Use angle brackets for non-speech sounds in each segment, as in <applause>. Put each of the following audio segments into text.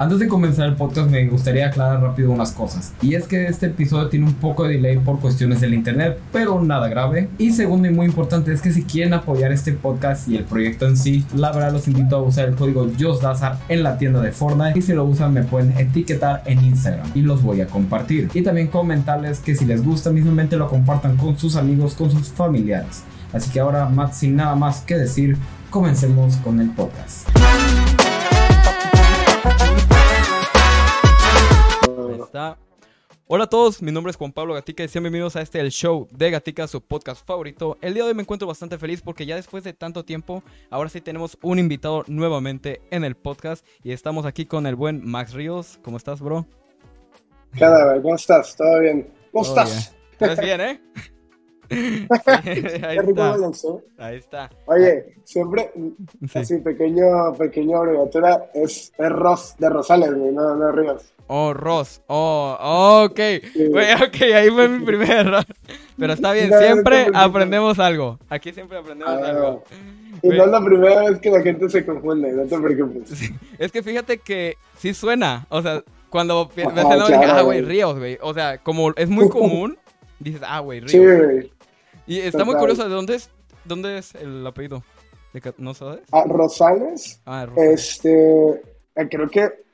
Antes de comenzar el podcast me gustaría aclarar rápido unas cosas. Y es que este episodio tiene un poco de delay por cuestiones del internet, pero nada grave. Y segundo y muy importante es que si quieren apoyar este podcast y el proyecto en sí, la verdad los invito a usar el código JOSDAZAR en la tienda de Fortnite. Y si lo usan me pueden etiquetar en Instagram y los voy a compartir. Y también comentarles que si les gusta mismamente lo compartan con sus amigos, con sus familiares. Así que ahora, más, sin nada más que decir, comencemos con el podcast. Hola a todos, mi nombre es Juan Pablo Gatica y sean bienvenidos a este El Show de Gatica, su podcast favorito. El día de hoy me encuentro bastante feliz porque ya después de tanto tiempo, ahora sí tenemos un invitado nuevamente en el podcast y estamos aquí con el buen Max Ríos. ¿Cómo estás, bro? ¿Qué onda, ¿Cómo estás? ¿Todo bien? ¿Cómo estás? ¿Estás bien, eh? Ahí, está. ahí está. Oye, siempre, así pequeño, pequeño abreviatura, es, es Ros, de Rosales, güey, no, no Ríos. Oh, Ross. Oh, ok. ok, ahí fue mi primer error. Pero está bien, <laughs> siempre aprendemos algo. Aquí siempre aprendemos ah, algo. Y no es la primera vez que la gente se confunde, no te preocupes. Es que fíjate que sí suena. O sea, cuando ves el nombre, ah, güey, Ríos, güey. O sea, como es muy <laughs> común, dices, ah, güey, Ríos. Sí, güey. Y está muy curioso, ¿de dónde es, dónde es el apellido? ¿No sabes? Ah, Rosales. Ah, Rosales. Este, eh, creo que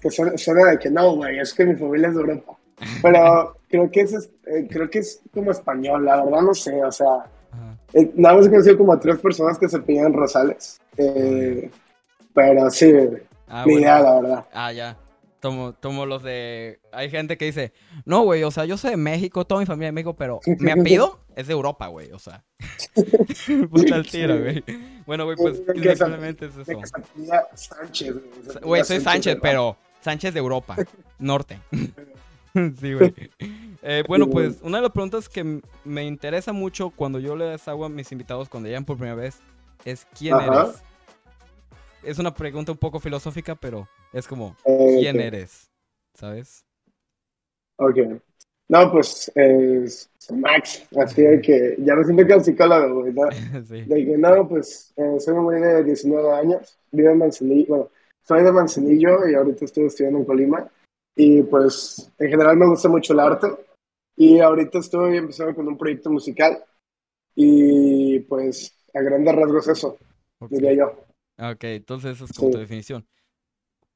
que suena, de que no, güey, es que mi familia es de Europa. Pero <laughs> creo que es, eh, creo que es como español, la verdad no sé, o sea, eh, nada más he conocido como a tres personas que se piden Rosales. Eh, pero sí, ah, mi idea, la verdad. Ah, ya. Tomo, tomo los de. Hay gente que dice, no, güey, o sea, yo soy de México, toda mi familia es de México, pero mi apellido es de Europa, güey, o sea. <laughs> Puta el tiro, güey. Bueno, güey, pues simplemente es eso. Sánchez, güey. soy Sánchez, pero Sánchez de Europa, <laughs> norte. <laughs> sí, güey. Eh, bueno, pues una de las preguntas que me interesa mucho cuando yo les hago a mis invitados cuando llegan por primera vez es ¿quién eres? Es una pregunta un poco filosófica, pero es como ¿quién eres? ¿Sabes? Ok. No, pues es Max, así de que ya me siento que el psicólogo, <laughs> sí. De que no, pues eh, soy un güey de 19 años, vivo en Manzanillo, bueno, soy de Manzanillo y ahorita estoy estudiando en Colima. Y pues en general me gusta mucho el arte. Y ahorita estoy empezando con un proyecto musical. Y pues a grandes rasgos eso, diría yo. Ok, entonces eso es como tu definición.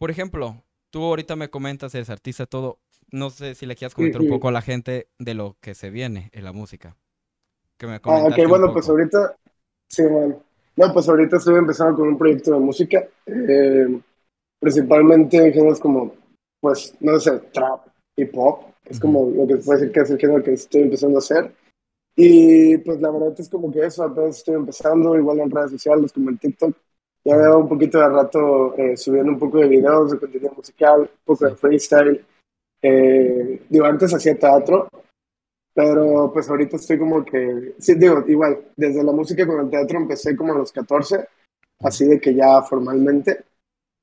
Por ejemplo, tú ahorita me comentas, eres artista, todo. No sé si le quieras comentar un poco a la gente de lo que se viene en la música. Que me ah, ok, bueno, pues ahorita, sí, bueno. No, pues ahorita estoy empezando con un proyecto de música. Eh, principalmente en géneros como, pues, no sé, trap, hip hop, es como lo que se puede decir que es el género que estoy empezando a hacer. Y pues la verdad es como que eso, apenas estoy empezando, igual en redes sociales como en TikTok. Ya veo un poquito de rato eh, subiendo un poco de videos, de contenido musical, un poco de freestyle. Eh, digo, antes hacía teatro, pero pues ahorita estoy como que, sí, digo, igual, desde la música con el teatro empecé como a los 14, así de que ya formalmente.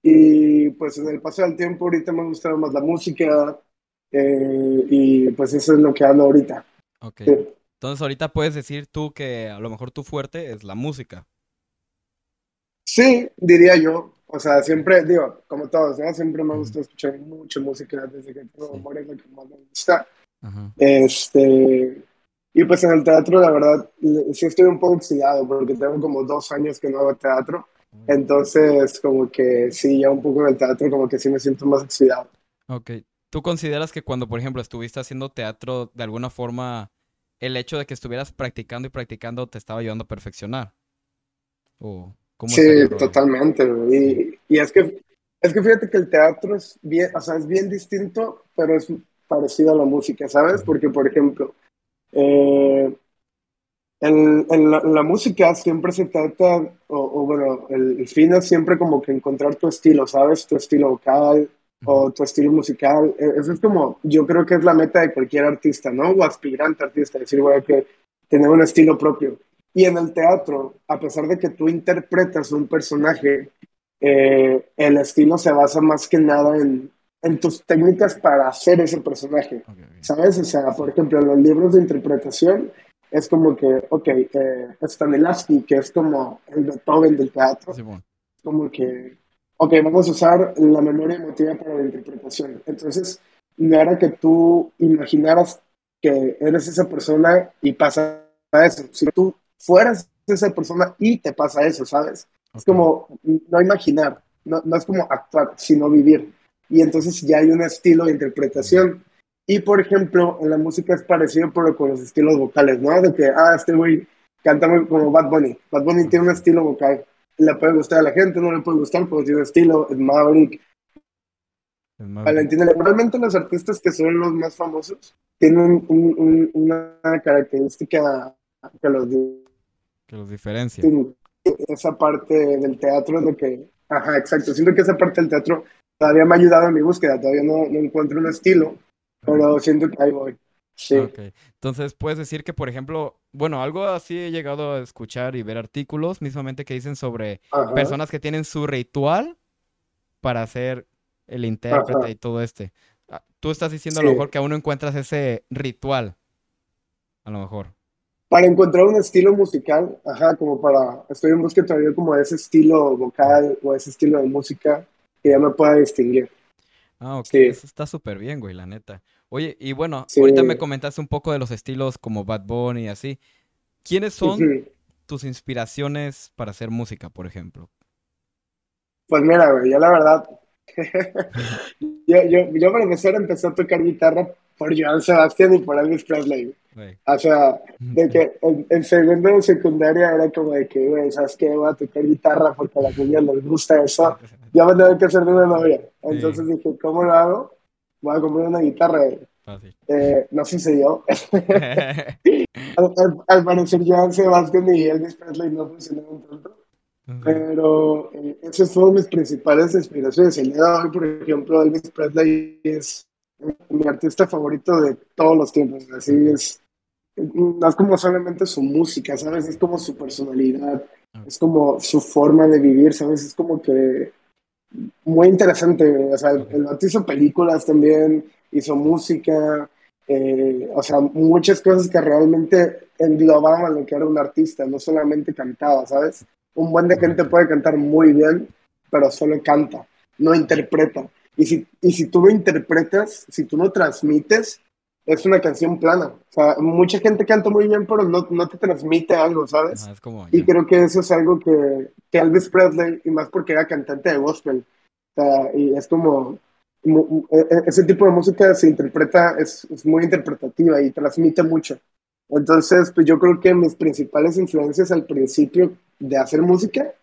Y pues en el paso del tiempo ahorita me ha gustado más la música eh, y pues eso es lo que hago ahorita. Ok. Entonces ahorita puedes decir tú que a lo mejor tu fuerte es la música. Sí, diría yo. O sea, siempre, digo, como todos, ¿no? Siempre me gusta escuchar mucha música desde que tengo memoria, lo que más me gusta. Este, y pues en el teatro, la verdad, sí estoy un poco oxidado porque tengo como dos años que no hago teatro. Entonces, como que sí, ya un poco en el teatro, como que sí me siento más oxidado. Ok. ¿Tú consideras que cuando, por ejemplo, estuviste haciendo teatro, de alguna forma, el hecho de que estuvieras practicando y practicando te estaba ayudando a perfeccionar? ¿O cómo sí, totalmente. Y, y, es que es que fíjate que el teatro es bien, o sea, es bien distinto, pero es parecido a la música, ¿sabes? Porque, por ejemplo, eh, en, en, la, música siempre se trata, o, bueno, el, fin es siempre como que encontrar tu estilo, ¿sabes? Tu estilo vocal o tu estilo musical. E, eso es como, yo creo que es la meta de cualquier artista, ¿no? O aspirante artista, decir, güey, que tener un estilo propio. Y en el teatro, a pesar de que tú interpretas un personaje, eh, el estilo se basa más que nada en, en tus técnicas para hacer ese personaje, ¿sabes? O sea, por ejemplo, en los libros de interpretación es como que, ok, eh, Stanislavski, que es como el Beethoven del teatro, como que ok, vamos a usar la memoria emotiva para la interpretación. Entonces, no era que tú imaginaras que eres esa persona y pasa eso. Si tú fueras esa persona y te pasa eso, ¿sabes? Es como no imaginar, no, no es como actuar, sino vivir. Y entonces ya hay un estilo de interpretación. Y por ejemplo, en la música es parecido, pero con los estilos vocales, ¿no? De que, ah, este güey canta como Bad Bunny. Bad Bunny tiene un estilo vocal. Le puede gustar a la gente, no le puede gustar, pero tiene un estilo. Es Maverick. Valentina, normalmente los artistas que son los más famosos tienen una característica que los, que los diferencia. Esa parte del teatro de que, ajá, exacto, siento que esa parte del teatro todavía me ha ayudado en mi búsqueda, todavía no, no encuentro un estilo, pero siento que ahí voy. Sí. Entonces, puedes decir que, por ejemplo, bueno, algo así he llegado a escuchar y ver artículos mismamente que dicen sobre personas que tienen su ritual para hacer el intérprete y todo este. Ah, tú estás diciendo a lo mejor que aún no encuentras ese ritual, a lo mejor. Para encontrar un estilo musical, ajá, como para, estoy en busca todavía como de ese estilo vocal o ese estilo de música que ya me pueda distinguir. Ah, ok, eso está súper bien, güey, la neta. Oye, y bueno, ahorita me comentaste un poco de los estilos como Bad Bunny y así. ¿Quiénes son tus inspiraciones para hacer música, por ejemplo? Pues mira, güey, yo la verdad, <laughs> yo, yo, yo para empezar empecé a tocar guitarra por Joan Sebastián y por Elvis Presley. O sea, de que <laughs> en, segundo de secundaria era como de que, güey, ¿sabes qué? Voy a tocar guitarra porque a las niñas les gusta eso. Ya me tengo que hacer de una novia. Entonces dije, ¿cómo lo hago? Voy a comprar una guitarra. Eh, no sucedió. <laughs> al, al, parecer Joan Sebastián y Elvis Presley no funcionaron tanto. Pero eh, esas fueron mis principales inspiraciones. El día de hoy, por ejemplo, Elvis Presley es mi artista favorito de todos los tiempos. Así es. No es como solamente su música, ¿sabes? Es como su personalidad, es como su forma de vivir, ¿sabes? Es como que muy interesante. O sea, el, hizo películas también, hizo música, eh, o sea, muchas cosas que realmente englobaban lo que era un artista, no solamente cantaba, ¿sabes? Un buen de gente puede cantar muy bien, pero solo canta, no interpreta. Y si, y si tú no interpretas, si tú no transmites, es una canción plana. O sea, mucha gente canta muy bien, pero no, no te transmite algo, ¿sabes? y creo que eso es algo que, que Elvis Presley, y más porque era cantante de gospel, o sea, y es como, e, e, ese tipo de música se interpreta, es, es, muy interpretativa y transmite mucho. Entonces, pues yo creo que mis principales influencias al principio de hacer música,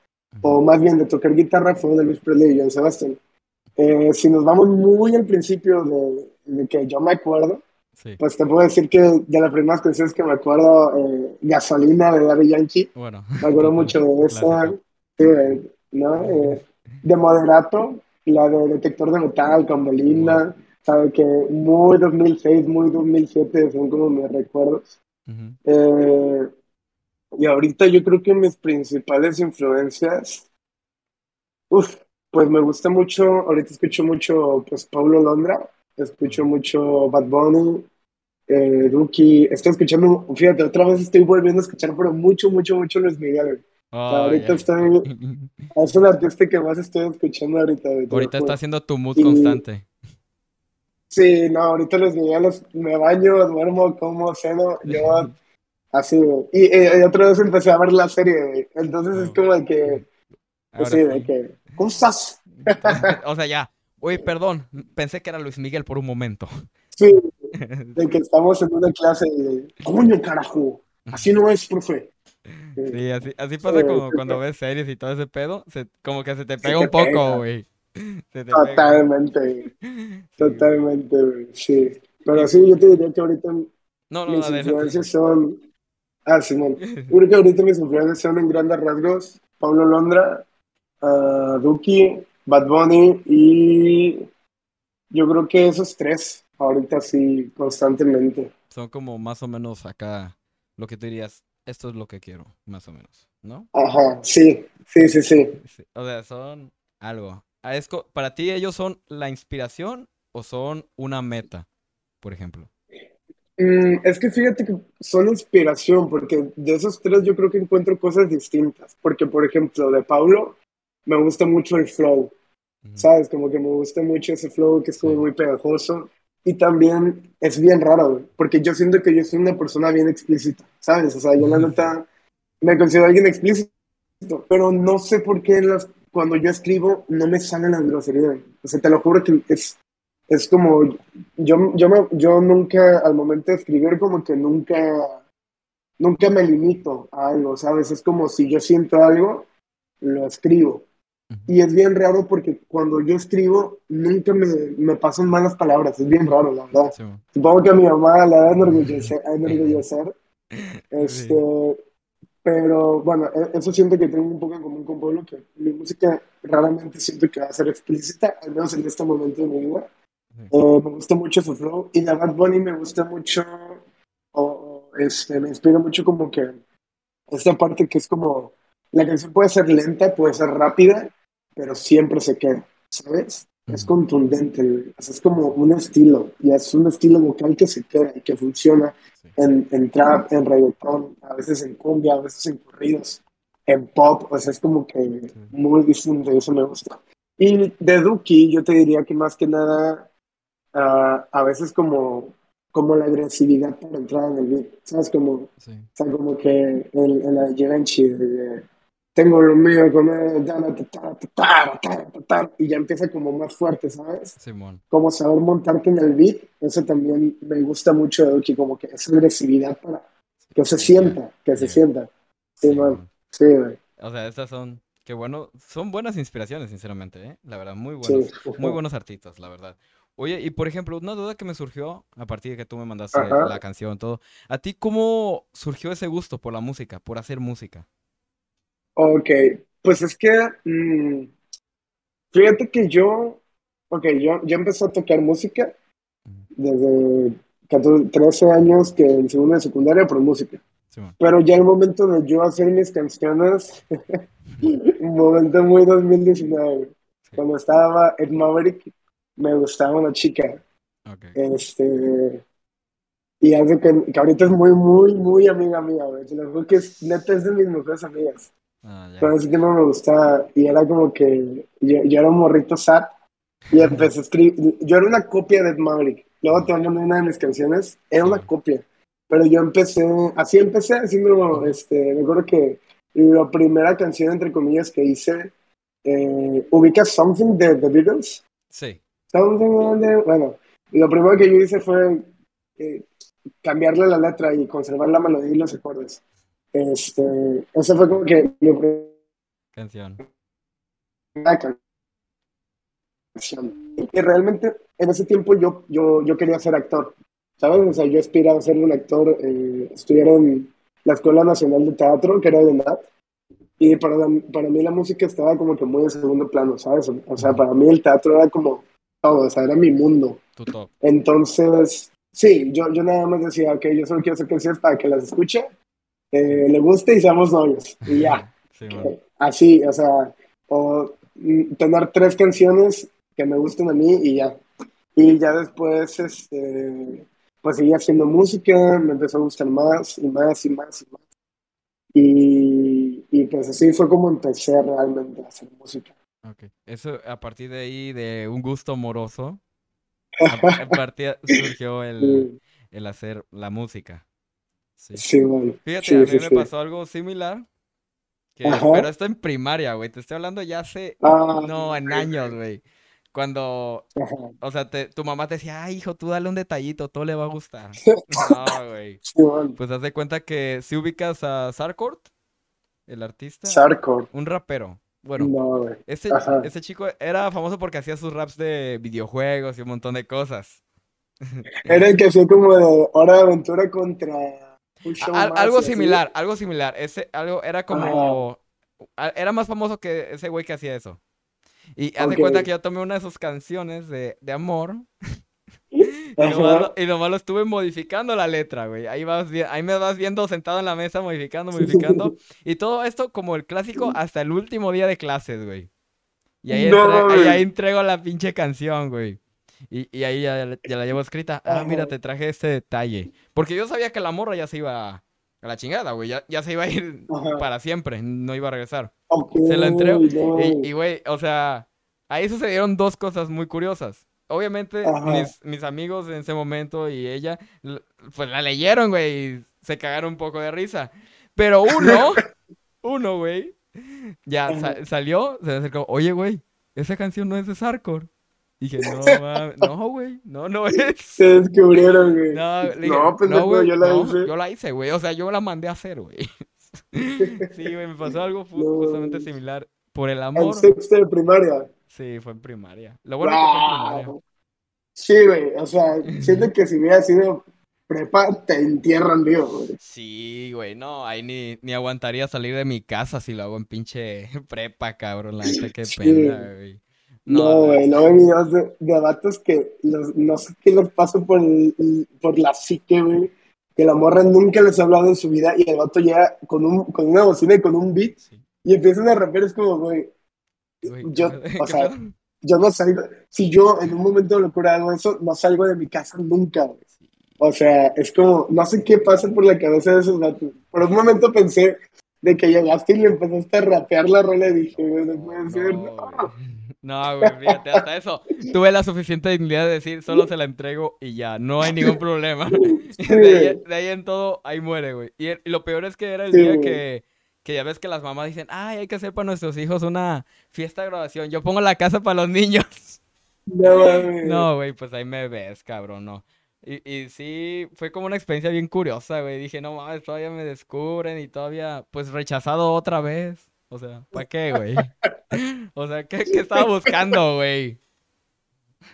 o más bien de tocar guitarra, fue de Luis Presley y John Sebastian. Eh, si nos vamos muy al principio de, de que yo me acuerdo, pues te puedo decir que de las primeras canciones que me acuerdo, eh, Gasolina de Daddy Yankee, bueno, me acuerdo mucho de <laughs> esa, ¿no? Eh, de Moderato, la de Detector de Metal con Belinda, sabe que muy 2006, muy 2007 son como mis recuerdos. y ahorita yo creo que mis principales influencias, pues me gusta mucho, ahorita escucho mucho pues Pablo Londra, escucho mucho Bad Bunny, eh, Duki, estoy escuchando, fíjate, otra vez estoy volviendo a escuchar, pero mucho, mucho, mucho Luis Miguel. ahorita estoy, <laughs> es un artista que más estoy escuchando ahorita. Ahorita está haciendo tu mood constante. Sí, no, ahorita Luis Miguel me baño, duermo, como, ceno, yo <laughs> Así, y, y, otra vez empecé a ver la serie, Entonces es como de que, pues sí, de que, cosas. <laughs> o sea, ya, uy, perdón, pensé que era Luis Miguel por un momento. Sí, <laughs> de que estamos en una clase de, coño, carajo, así no es, profe. Sí, así, así pasa como cuando ves series y todo ese pedo, se, como que se te pega un poco, güey. Totalmente, totalmente, güey, sí. Pero sí, yo te diría que ahorita no, no, mis influencias son Ah, Simón. Creo que ahorita mis influencias son en grandes rasgos Pablo Londra, uh, Duki, Bad Bunny y yo creo que esos tres, ahorita sí, constantemente. Son como más o menos acá lo que te dirías, esto es lo que quiero, más o menos, ¿no? Ajá, sí, sí, sí, sí. O sea, son algo. Ah, ¿Para ti ellos son la inspiración o son una meta, por ejemplo? Mm, es que fíjate que son inspiración, porque de esos tres yo creo que encuentro cosas distintas. Porque, por ejemplo, de Paulo me gusta mucho el flow. ¿sabes? Como que me gusta mucho ese flow que es como muy pegajoso. Y también es bien raro, porque yo siento que yo soy una persona bien explícita, ¿sabes? O sea, yo la neta me considero alguien explícito, pero no sé por qué las, cuando yo escribo no me salen las groserías. O sea, te lo juro que es, es como, yo, yo, me, yo nunca, al momento de escribir, como que nunca, nunca me limito a algo, ¿sabes? Es como si yo siento algo, lo escribo. Y es bien raro porque cuando yo escribo, nunca me, me pasan malas palabras. Es bien raro, la verdad. Supongo que a mi mamá la da enorgullecer. enorgullecer. <laughs> Este, Pero bueno, e, eso siento que tengo un poco en común con Pablo, que mi música raramente siento que va a ser explícita, al menos en este momento de mi vida. Eh, me gusta mucho su flow. Y la Bad Bunny me gusta mucho, o, este, me inspira mucho como que esta parte que es como, la canción puede ser lenta, puede ser rápida, pero siempre se queda, ¿sabes? Es contundente, es como un estilo, y es un estilo vocal que se queda y que funciona en, en trap, en reggaetón, a veces en cumbia, a veces en corridos, en pop, o sea, es como que muy distinto, y eso me gusta. Y de Duki, yo te diría que más que nada, uh, a veces como, como la agresividad para entrar en el beat, ¿sabes? Como, o sea, como que en, en la Givenchy, de, tengo lo mío, y ya empieza como más fuerte, ¿sabes? Simón. Como saber montarte en el beat, eso también me gusta mucho de Duki, como que esa agresividad para que se sienta, que se sienta. Sí, man. Sí, güey. O sea, estas son, qué bueno, son buenas inspiraciones, sinceramente, ¿eh? La verdad, muy buenos, muy buenos artistas, la verdad. Oye, y por ejemplo, una duda que me surgió a partir de que tú me mandaste la canción, todo. ¿A ti cómo surgió ese gusto por la música, por hacer música? Ok, pues es que, mm, fíjate que yo, ok, yo, yo empecé a tocar música desde 13 años que en segunda de secundaria por música. Pero ya el momento de yo hacer mis canciones, <laughs> un momento muy 2019, cuando estaba en Maverick, me gustaba una chica. Este, y hace que, que, ahorita es muy, muy, muy amiga mía, güey. que es, neta es de mis mejores amigas. Ah, Pero ese tiempo me gustaba y era como que yo, yo era un morrito sad y empecé a escribir. Yo era una copia de Maverick. Luego te mandé una de mis canciones, era una copia. Pero yo empecé, así empecé haciendo, este, me acuerdo que la primera canción, entre comillas, que hice, eh, ¿ubicas Something de The Beatles? Sí. Something de, bueno, lo primero que yo hice fue eh, cambiarle la letra y conservar la melodía y los acordes. Este, esa fue como que mi canción. canción. Y realmente en ese tiempo yo, yo, yo quería ser actor, ¿sabes? O sea, yo aspiraba a ser un actor, eh, estudiar en la Escuela Nacional de Teatro, que era de NAT, y para, para mí la música estaba como que muy en segundo plano, ¿sabes? O sea, para mí el teatro era como todo, o sea, era mi mundo. Entonces, sí, yo, yo nada más decía, ok, yo solo quiero hacer canciones para que las escuche le guste y seamos novios. Y ya. Así, o sea, o mm, tener tres canciones que me gusten a mí y ya. Y ya después, este, pues seguí haciendo música, me empezó a gustar más y más y más y más. Y, y pues así fue como empecé realmente a hacer música. Ok, eso a partir de ahí, de un gusto amoroso, a, partir <laughs> surgió el, el hacer la música. Sí, bueno. Fíjate, a mí me pasó algo similar. pero esto en primaria, güey. Te estoy hablando ya hace. Ah, no, en años, güey. Cuando. O sea, tu mamá te decía, ay, hijo, tú dale un detallito, todo le va a gustar. <laughs> no, güey. Pues haz de cuenta que si ubicas a Sarkort, el artista. Sarkort. Un rapero. Bueno, no, ese, ese chico era famoso porque hacía sus raps de videojuegos y un montón de cosas. Era el que hacía como de Hora de Aventura contra algo similar, algo similar. Ese, algo era como. Era más famoso que ese güey que hacía eso. Y haz de cuenta que yo tomé una de sus canciones de, de amor. <laughs> y, nomás lo, estuve modificando la letra, güey. Ahí, vas, ahí me vas viendo sentado en la mesa, modificando, modificando. y todo esto como el clásico hasta el último día de clases, güey. Y ahí, ahí entrego la pinche canción, güey. Y, ahí ya, la llevo escrita. Ah, mira, te traje este detalle. Porque yo sabía que la morra ya se iba a la chingada, güey. Ya, se iba a ir para siempre. No iba a regresar. se la entrego. Y, güey, o sea, ahí sucedieron dos cosas muy curiosas. Obviamente, mis, mis, amigos en ese momento y ella, pues la leyeron, güey, y se cagaron un poco de risa. Pero uno, <laughs> uno, güey, ya salió, se acercó, oye, güey, esa canción no es de Sarkor. Dije, no, mames, no, güey, no, no es. <laughs> Se descubrieron, güey. No, no, pues no, güey, yo la hice. Yo la hice, güey, o sea, yo la mandé a hacer, güey. <laughs> sí, güey, me pasó algo justamente similar. Por el amor. En sexto de primaria. Sí, fue en primaria. Lo bueno es que fue en primaria. Sí, güey, o sea, siento que si hubiera sido prepa, te entierran vivo, güey. Sí, güey, no, ahí ni, ni aguantaría salir de mi casa si lo hago en pinche <laughs> prepa, cabrón, la gente que pena, güey. No, güey, no, hay videos de, de vatos que los, no sé qué les pasa por, por la psique, güey. Que la morra nunca les ha hablado en su vida y el vato llega con, un, con una bocina y con un beat y empiezan a rapear. Es como, güey, yo, o <laughs> sea, yo no salgo. Si yo en un momento de locura hago eso, no salgo de mi casa nunca, güey. O sea, es como, no sé qué pasa por la cabeza de esos vatos. Por un momento pensé de que llegaste y le empezaste a rapear la rola y dije, no puede ser, no. No, güey, fíjate, hasta eso. Tuve la suficiente dignidad de decir, solo se la entrego y ya, no hay ningún problema. <laughs> De ahí, en todo, ahí muere, güey. Y, lo peor es que era el día que, que ya ves que las mamás dicen, ay, hay que hacer para nuestros hijos una fiesta de graduación. Yo pongo la casa para los niños. No, güey, pues ahí me ves, cabrón, no. Y, y sí, fue como una experiencia bien curiosa, güey. Dije, no mames, todavía me descubren y todavía, pues rechazado otra vez. O sea, ¿para qué, güey? <laughs> O sea, ¿qué, qué estaba buscando, güey?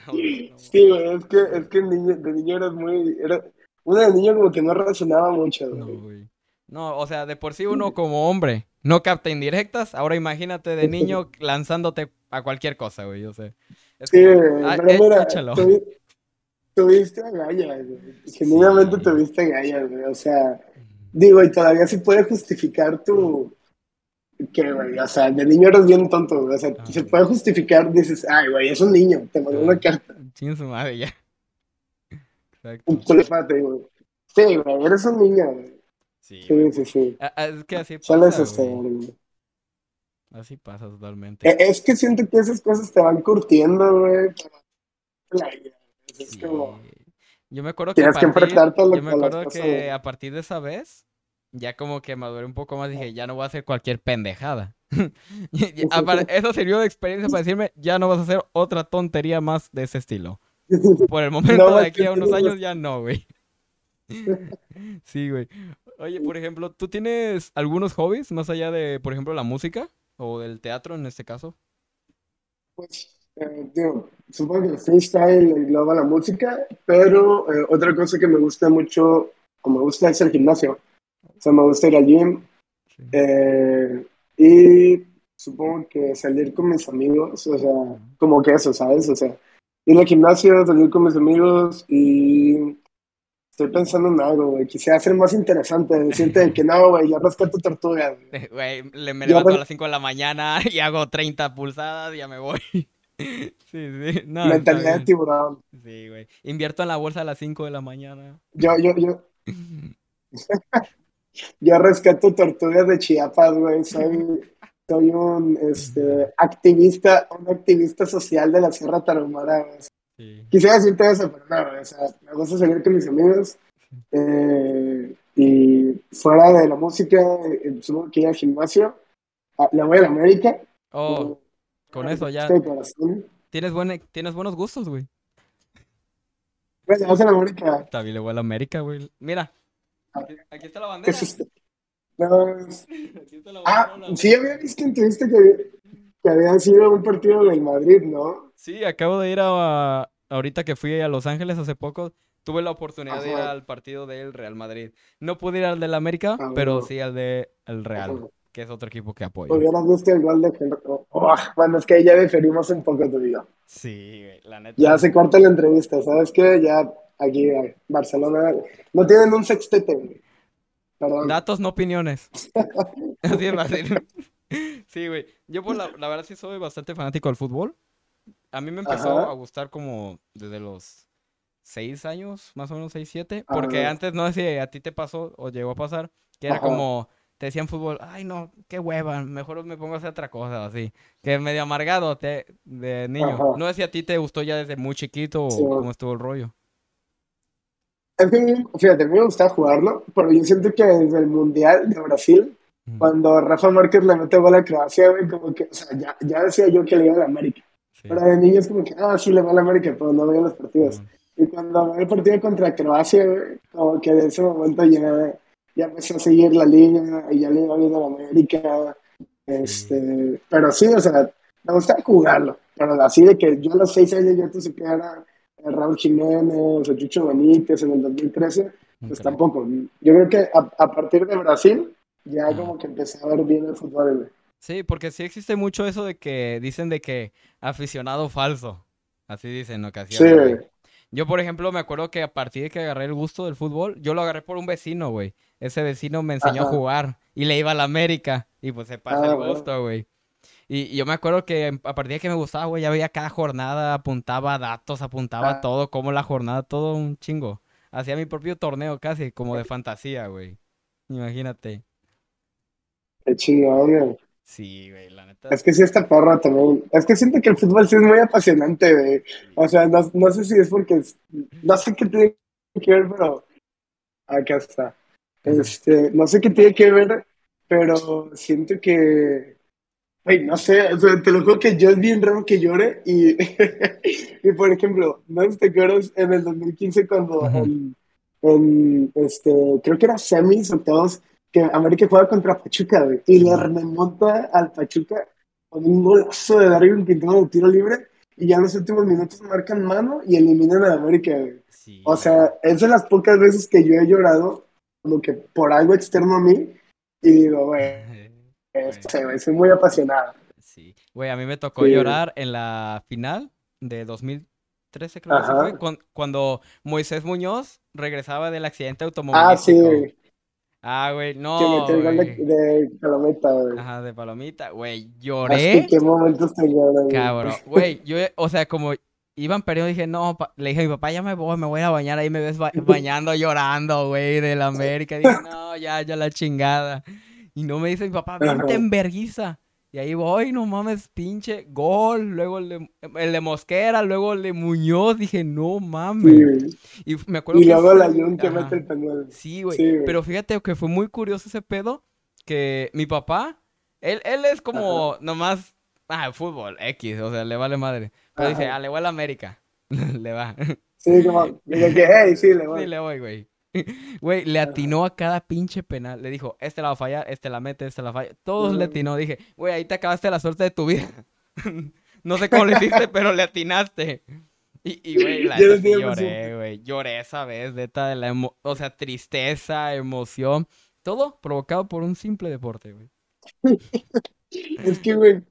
<laughs> Sí, güey, es que, es que niño, de niño eras muy... Era, uno de niño como que no razonaba mucho, güey. No, güey. No, o sea, de por sí uno como hombre no capta indirectas. Ahora imagínate de niño <laughs> lanzándote a cualquier cosa, güey. Yo sé. sí, ah, pero eh, mira, tuviste agallas, güey. Genuinamente tuviste agallas, güey. O sea, digo, y todavía se puede justificar tu que, güey, o sea, de niño eres bien tonto, güey. O sea, se puede justificar, dices, ay, güey, es un niño, te mandó una carta. Sin su madre, ya. Exacto. Güey. Sí, güey, eres un niño, güey. Sí, sí, sí, ah, ah, Es que así pasa, güey. Así pasa totalmente. E, es que siento que esas cosas te van curtiendo, güey. Es como... Yo me acuerdo que, a partir, que yo me acuerdo que a partir de esa vez ya como que maduré un poco más, dije, ya no voy a hacer cualquier pendejada. <laughs> Eso sirvió de experiencia para decirme, ya no vas a hacer otra tontería más de ese estilo. <laughs> Por el momento, de aquí a unos años ya no, güey. <laughs> Sí, güey. Oye, por ejemplo, ¿tú tienes algunos hobbies más allá de, por ejemplo, la música o del teatro en este caso? Pues, eh, digo, supongo que el freestyle engloba la música, pero eh, otra cosa que me gusta mucho, o me gusta es el gimnasio. O sea, me gusta ir al gym. Eh, y supongo que salir con mis amigos, o sea, como que eso, ¿sabes? O sea, ir al gimnasio, salir con mis amigos y estoy pensando en algo, güey. Quisiera hacer más interesante, decirte que no, güey, ya rasca tu tortuga. Güey, <laughs> me levanto a las 5 de la mañana y hago 30 pulsadas y ya me voy. <laughs> Sí, sí. No, Mentalidad de tiburón. Sí, güey. Invierto en la bolsa a las 5 de la mañana. Yo, yo, yo. <laughs> Yo rescato tortugas de Chiapas, güey. Soy, soy un este, activista, un activista social de la Sierra Tarahumara, Quisiera decirte eso, pero no, o sea, me gusta salir con mis amigos. Eh, y fuera de la música, eh, supongo que ir al gimnasio. Ah, la voy a la América. Oh, con eso ya. Tienes, buen, tienes buenos gustos, güey. Pues, vas a la América. También le voy a la América, güey. Mira, Aquí, está la bandera. <laughs> ah, sí, había visto en que, que había sido un partido del Madrid, ¿no? Sí, acabo de ir a, ahorita que fui a Los Ángeles hace poco, tuve la oportunidad de ir al partido del Real Madrid. No pude ir al del América, ah, pero sí al del el Real, que es otro equipo que apoyo. Hubieras visto el gol de oh, Bueno, es que ya diferimos un poco tu vida. Sí, la neta. Ya se corta la entrevista, ¿sabes qué? Ya aquí Barcelona no tienen un sextete, Perdón. Datos, no opiniones. <laughs> Así es fácil. Sí, güey. Yo, pues, la, verdad sí soy bastante fanático del fútbol. A mí me empezó a gustar como desde los seis años, más o menos seis, siete. Porque antes, no sé si a ti te pasó o llegó a pasar, que era como te decían fútbol, ay no, qué hueva, mejor me pongo a hacer otra cosa, así. Que medio amargado te, de niño. No sé si a ti te gustó ya desde muy chiquito o cómo estuvo el rollo. Es que, fíjate, a mí me gustaba jugarlo, pero yo siento que desde el Mundial de Brasil, cuando Rafa Márquez le mete gol a Croacia, como que, o sea, ya, ya decía yo que le iba a la América. Pero de niño es como que, ah, sí, le va a la América, pero no veía los partidos. Y cuando vi el partido contra Croacia, como que de ese momento ya, ya empecé a seguir la liga y ya le iba bien a la América. Este, Pero sí, o sea, me gustaba jugarlo. Pero así de que yo a los seis años ya te supe era Raúl Jiménez o Chucho Benítez en el 2013, pues tampoco. Yo creo que a, partir de Brasil ya como que empecé a ver bien el fútbol. Sí, porque sí existe mucho eso de que dicen de que aficionado falso. Así dicen en ocasiones. Sí. Yo, por ejemplo, me acuerdo que a partir de que agarré el gusto del fútbol, yo lo agarré por un vecino, güey. Ese vecino me enseñó a jugar y le iba a la América y pues se pasa el ah, gusto, güey. Y, yo me acuerdo que a partir de que me gustaba, güey, ya veía cada jornada, apuntaba datos, apuntaba ah. todo, como la jornada, todo un chingo. Hacía mi propio torneo casi, como de fantasía, güey. Imagínate. Qué chingón, güey. Sí, güey, la neta. Es que sí está porra también. Es que siento que el fútbol sí es muy apasionante, güey. O sea, no, no sé si es porque... no sé qué tiene que ver, pero... Acá está. Este, no sé qué tiene que ver, pero siento que... Ay, no sé, o sea, te lo juro que yo es bien raro que llore y, <laughs> y por ejemplo, ¿no te acuerdas en el 2015 cuando en, este, creo que era semis o todos que América juega contra Pachuca, güey, y le remonta al Pachuca con un golazo de Darwin Quintana de tiro libre, y ya en los últimos minutos marcan mano y eliminan a América, güey. O sea, es de las pocas veces que yo he llorado, como que por algo externo a mí, y digo, güey, este, soy muy apasionado. Sí, güey, a mí me tocó llorar en la final de 2013, creo que fue, cuando Moisés Muñoz regresaba del accidente automovilístico. Ah, sí, Ah, güey, no. Que metió el gol de, Palomita, güey. Ajá, de Palomita, güey. Lloré. qué momentos te lloran, Cabrón. Güey, yo, o sea, como iban perdiendo, dije, no, le dije a mi papá, ya me voy, me voy a bañar. Ahí me ves bañando, <laughs> llorando, güey, de la América. Dije, no, ya, ya la chingada. Y no me dice mi papá, vente en verguiza. Y ahí voy, no mames, pinche gol. Luego el de, el de Mosquera, luego el de Muñoz. Dije, no mames. Y me acuerdo y luego la Jun que mete el penal. Sí, güey. Pero fíjate que fue muy curioso ese pedo. Que mi papá, él, él es como nomás, ah, fútbol, X, o sea, le vale madre. Pero dice, ah, le voy a la América. <laughs> le va. Sí, como, dice que, hey, sí, le voy. Sí, le voy, güey. Güey, le atinó a cada pinche penal. Le dijo, este la va a fallar, este la mete, este la falla. Todos le atinó. Dije, güey, ahí te acabaste la suerte de tu vida. <laughs> no sé cómo le hiciste, <laughs> pero le atinaste. Y, güey, <laughs> la lloré, güey. Lloré esa vez, neta, de la o sea, tristeza, emoción. Todo provocado por un simple deporte, güey. es que, güey,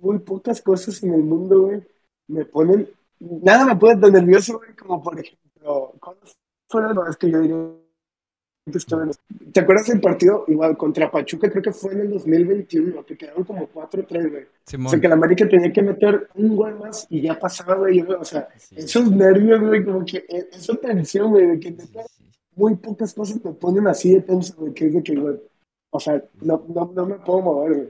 muy pocas cosas en el mundo, güey, me ponen. Nada me pone tan nervioso, güey, como por ejemplo pero fue la vez que yo diría ¿Te acuerdas del partido igual contra Pachuca? Creo que fue en el 2021, que quedaron como 4-3, güey. O sea, que la América tenía que meter un gol más y ya pasaba, güey. O sea, esos nervios, güey, como que e, esa tensión, güey, de que muy pocas cosas me ponen así de tenso, güey, que es de que, güey, o sea, no, no, no me puedo mover, güey.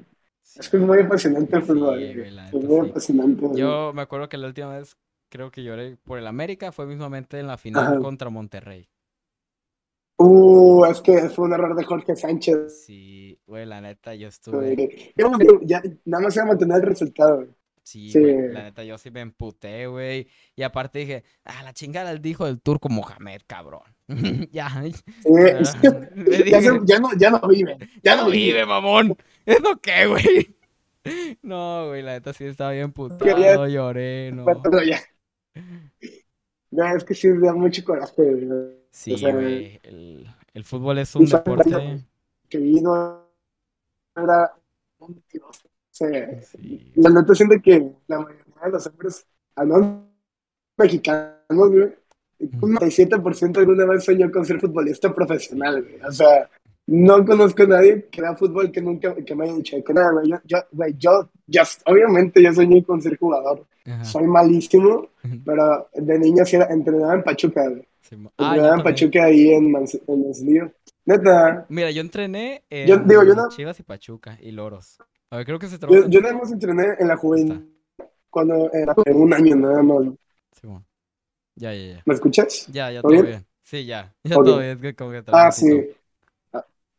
Es que es muy apasionante el fútbol, Es muy apasionante. Yo me acuerdo que la última vez creo que lloré por el América fue mismamente en la final contra Monterrey. Uh, es que fue un error de Jorge Sánchez. Sí, güey, la neta, yo estuve. ya, nada más va a mantener el resultado, güey. Sí, Güey, la neta, yo sí me emputé, güey. Y aparte dije, ah, la chingada el dijo del turco Mohamed, cabrón. ya. ya, no, ya no vive. Ya no, vive, mamón. <laughs> ¿Es lo que, güey? <laughs> No, güey, la neta sí estaba bien putado, lloré, no. <laughs> ya. No, es que sí da mucho coraje. Sí, güey. El, el, fútbol es un deporte. Que vino era un O sea, sí. la neta siento que la mayoría de los hombres, al mexicanos, güey, un 97% alguna vez soñó con ser futbolista profesional, güey. O sea, no conozco a nadie que vea fútbol que nunca que me haya dicho que nada, güey. Yo, yo, güey, yo, obviamente yo soñé con ser jugador. Soy malísimo, pero de niño sí era, entrenaba en Pachuca, güey. Ah, entrenaba en Pachuca ahí en, en Neta. Mira, yo entrené en yo, digo, yo no... Chivas y Pachuca y Loros. A ver, creo que se Yo, yo nada más entrené en la juvenil cuando era en un año nada más. Sí, bueno. Ya, ya, ya. ¿Me escuchas? Ya, ya, todo bien? Sí, ya. <laughs> Ya todo bien. Es que como que ah, sí.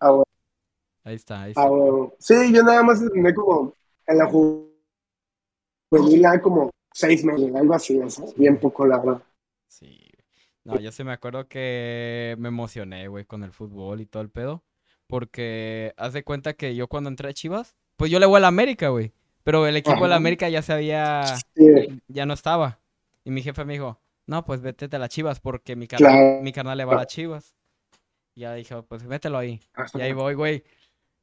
Ah, ah, bueno. Ahí está, ahí ah, está. Ah, bueno. Sí, yo nada más entrené como en la juvenil como seis meses, algo así, o sea, bien poco la verdad. Sí. No, yo sí me acuerdo que me emocioné, güey, con el fútbol y todo el pedo. Porque haz de cuenta que yo cuando entré a Chivas, pues yo le voy a la América, güey. Pero el equipo de la América ya se había. Ya no estaba. Y mi jefe me dijo, no, pues vete a las Chivas, porque mi carnal, mi carnal le va a las Chivas. Ya dije, pues mételo ahí. Y ahí <laughs> voy, güey.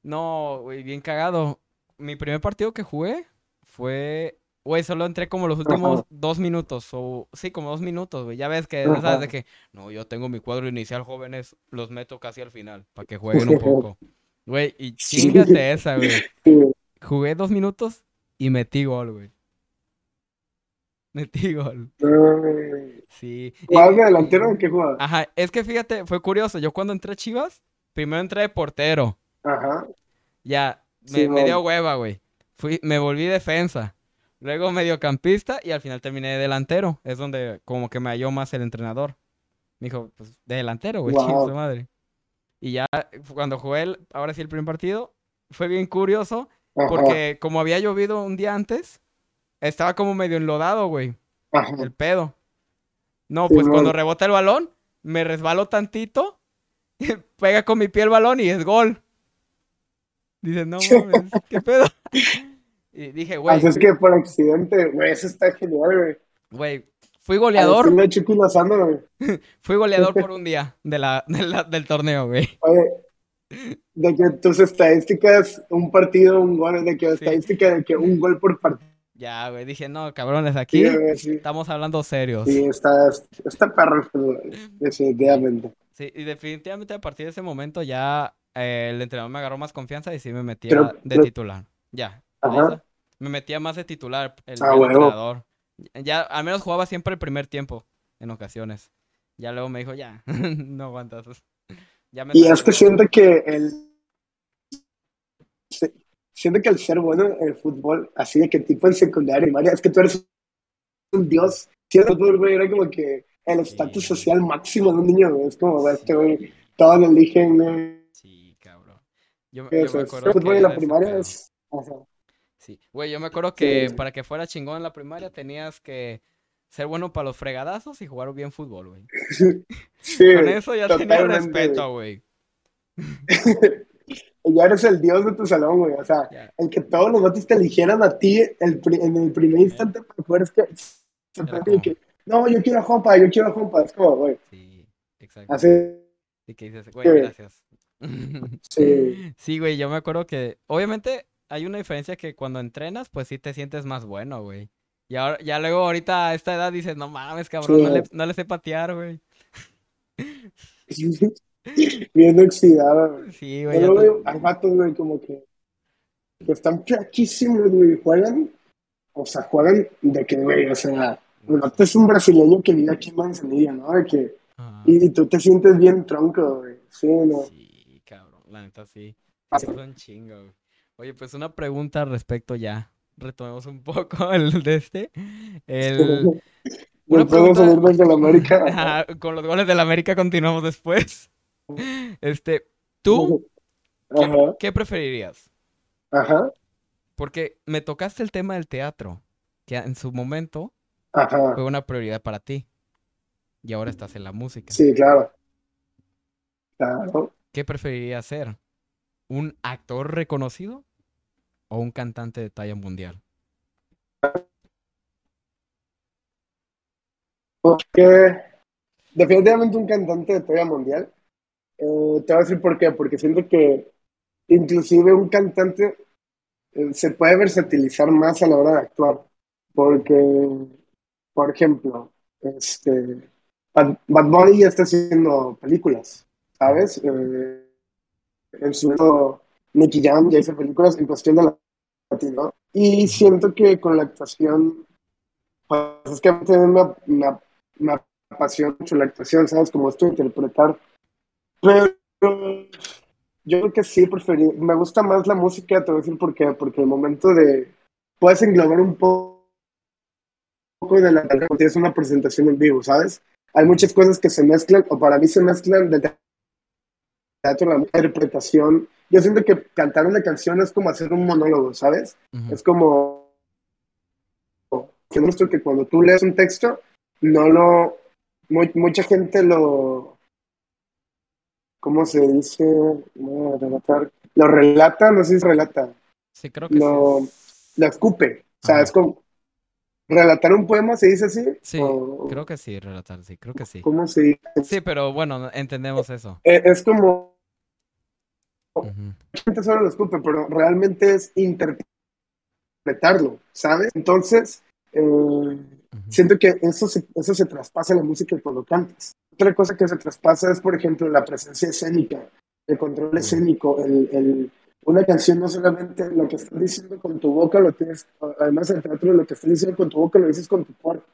No, güey, bien cagado. Mi primer partido que jugué fue Güey, solo entré como los últimos dos minutos, o sí, como dos minutos, güey. Ya ves que, ¿sabes? De que, no, yo tengo mi cuadro inicial, jóvenes, los meto casi al final, para que jueguen un poco. Güey, y chingate esa, güey. <laughs> Jugué dos minutos y metí gol, güey. Metí gol. Sí. ¿Más de delantero en qué jugaba? Ajá, es que fíjate, fue curioso. Yo cuando entré a Chivas, primero entré de portero. Ajá. Ya, me, me dio hueva, güey. Fui, me volví defensa. Luego mediocampista y al final terminé de delantero. Es donde como que me halló más el entrenador. Me dijo, pues, de delantero, güey, su madre. Y ya cuando jugué, el, ahora sí, el primer partido, fue bien curioso. Porque como había llovido un día antes, estaba como medio enlodado, güey. El pedo. No, pues cuando rebota el balón, me resbalo tantito, <laughs> pega con mi pie el balón y es gol. Dice, no mames, ¿qué pedo? <laughs> Y dije, güey. Así es que por accidente, güey, eso está genial, güey. Güey, fui goleador. <laughs> fui goleador por un día de la, del torneo, güey. Oye, de que tus estadísticas, un partido, un gol, de que estadística de que un gol por partido. Ya, güey, dije, no, cabrones, aquí estamos hablando serios. Sí, está, está perro, definitivamente. Sí, y definitivamente a partir de ese momento ya eh, el entrenador me agarró más confianza y sí me metía de titular. Ya, me metía más de titular el, ah, entrenador. Ya, al menos jugaba siempre el primer tiempo, en ocasiones. Ya luego me dijo, ya, <laughs> no aguantas. <laughs> y es que siento que el... Siento que el ser bueno en el fútbol, así de que tipo en secundaria es que tú eres un dios. Que el era como que el estatus social máximo de un niño, Es como, este güey, todos lo eligen, Sí, cabrón. Yo, me acuerdo el fútbol en la primaria es... Sí, güey, yo me acuerdo que para que fuera chingón en la primaria tenías que ser bueno para los fregadazos y jugar bien fútbol, güey. <laughs> Sí, Con eso ya tenía respeto, güey. <laughs> ya eres el dios de tu salón, güey. O sea, el que todos los vatos te eligieran a ti el, en el primer instante para poder es que, que, no, yo quiero a Juanpa, yo quiero a Juanpa. Es como, güey. Sí, exacto. Así. Y que dices, güey, gracias. <laughs> Sí. Sí, güey, yo me acuerdo que, obviamente, hay una diferencia que cuando entrenas, pues sí te sientes más bueno, güey. Y ahora, ya luego ahorita a esta edad dices, no mames, cabrón, no, le, no, le, sé patear, güey. <laughs> Bien oxidado, güey. Sí, güey. hay vatos, güey, como que, que están flaquísimos, güey, juegan, o sea, juegan de que, güey, o sea, el es un brasileño que vive aquí en Manzanilla, ¿no? De que, y, tú te sientes bien tronco, güey. Sí, ¿no? Sí, cabrón, la neta sí. Son chingos, güey. Oye, pues una pregunta al respecto ya. Retomemos un poco <laughs> el de este. El... <laughs> Una pregunta... de la América. con los goles de la América continuamos después. Este, ¿tú ¿qué, preferirías? Ajá. Porque me tocaste el tema del teatro, que en su momento fue una prioridad para ti. Y ahora estás en la música. Sí, claro. Claro. ¿Qué preferirías ser? ¿Un actor reconocido o un cantante de talla mundial? Porque definitivamente un cantante de talla mundial. Eh, te voy a decir por qué, porque siento que inclusive un cantante eh, se puede versatilizar más a la hora de actuar. Porque, por ejemplo, este, Bad, Bunny ya está haciendo películas, ¿sabes? Eh, en su Nicky Jam ya hizo películas en cuestión de la latino. Y siento que con la actuación, pues es que a mí me, me, apasiona mucho la actuación, ¿sabes? Como esto de interpretar. Pero Yo creo que sí, preferí. Me gusta más la música, te voy a decir por qué. Porque el momento de. Puedes englobar un poco de la porque es una presentación en vivo, ¿sabes? Hay muchas cosas que se mezclan, o para mí se mezclan del teatro, la interpretación. Yo siento que cantar una canción es como hacer un monólogo, ¿sabes? Es como. Que que cuando tú lees un texto, no lo. mucha gente lo ¿cómo se dice? relatar. Lo relata, no sé si se relata. Sí, creo que lo, sí. Lo escupe. O sea, es como. ¿Relatar un poema se dice así? Sí, creo que sí, relatar, sí, creo que sí. ¿Cómo se dice? Sí, pero bueno, entendemos eso. Eh, es, como. gente solo lo escupe, pero realmente es interpretarlo, ¿sabes? Entonces, eh, siento que eso se, eso se traspasa en la música cuando cantas. Otra cosa que se traspasa es, por ejemplo, la presencia escénica, el control escénico, el, el, una canción no solamente lo que estás diciendo con tu boca, lo tienes, además el teatro lo que estás diciendo con tu boca lo dices con tu cuerpo.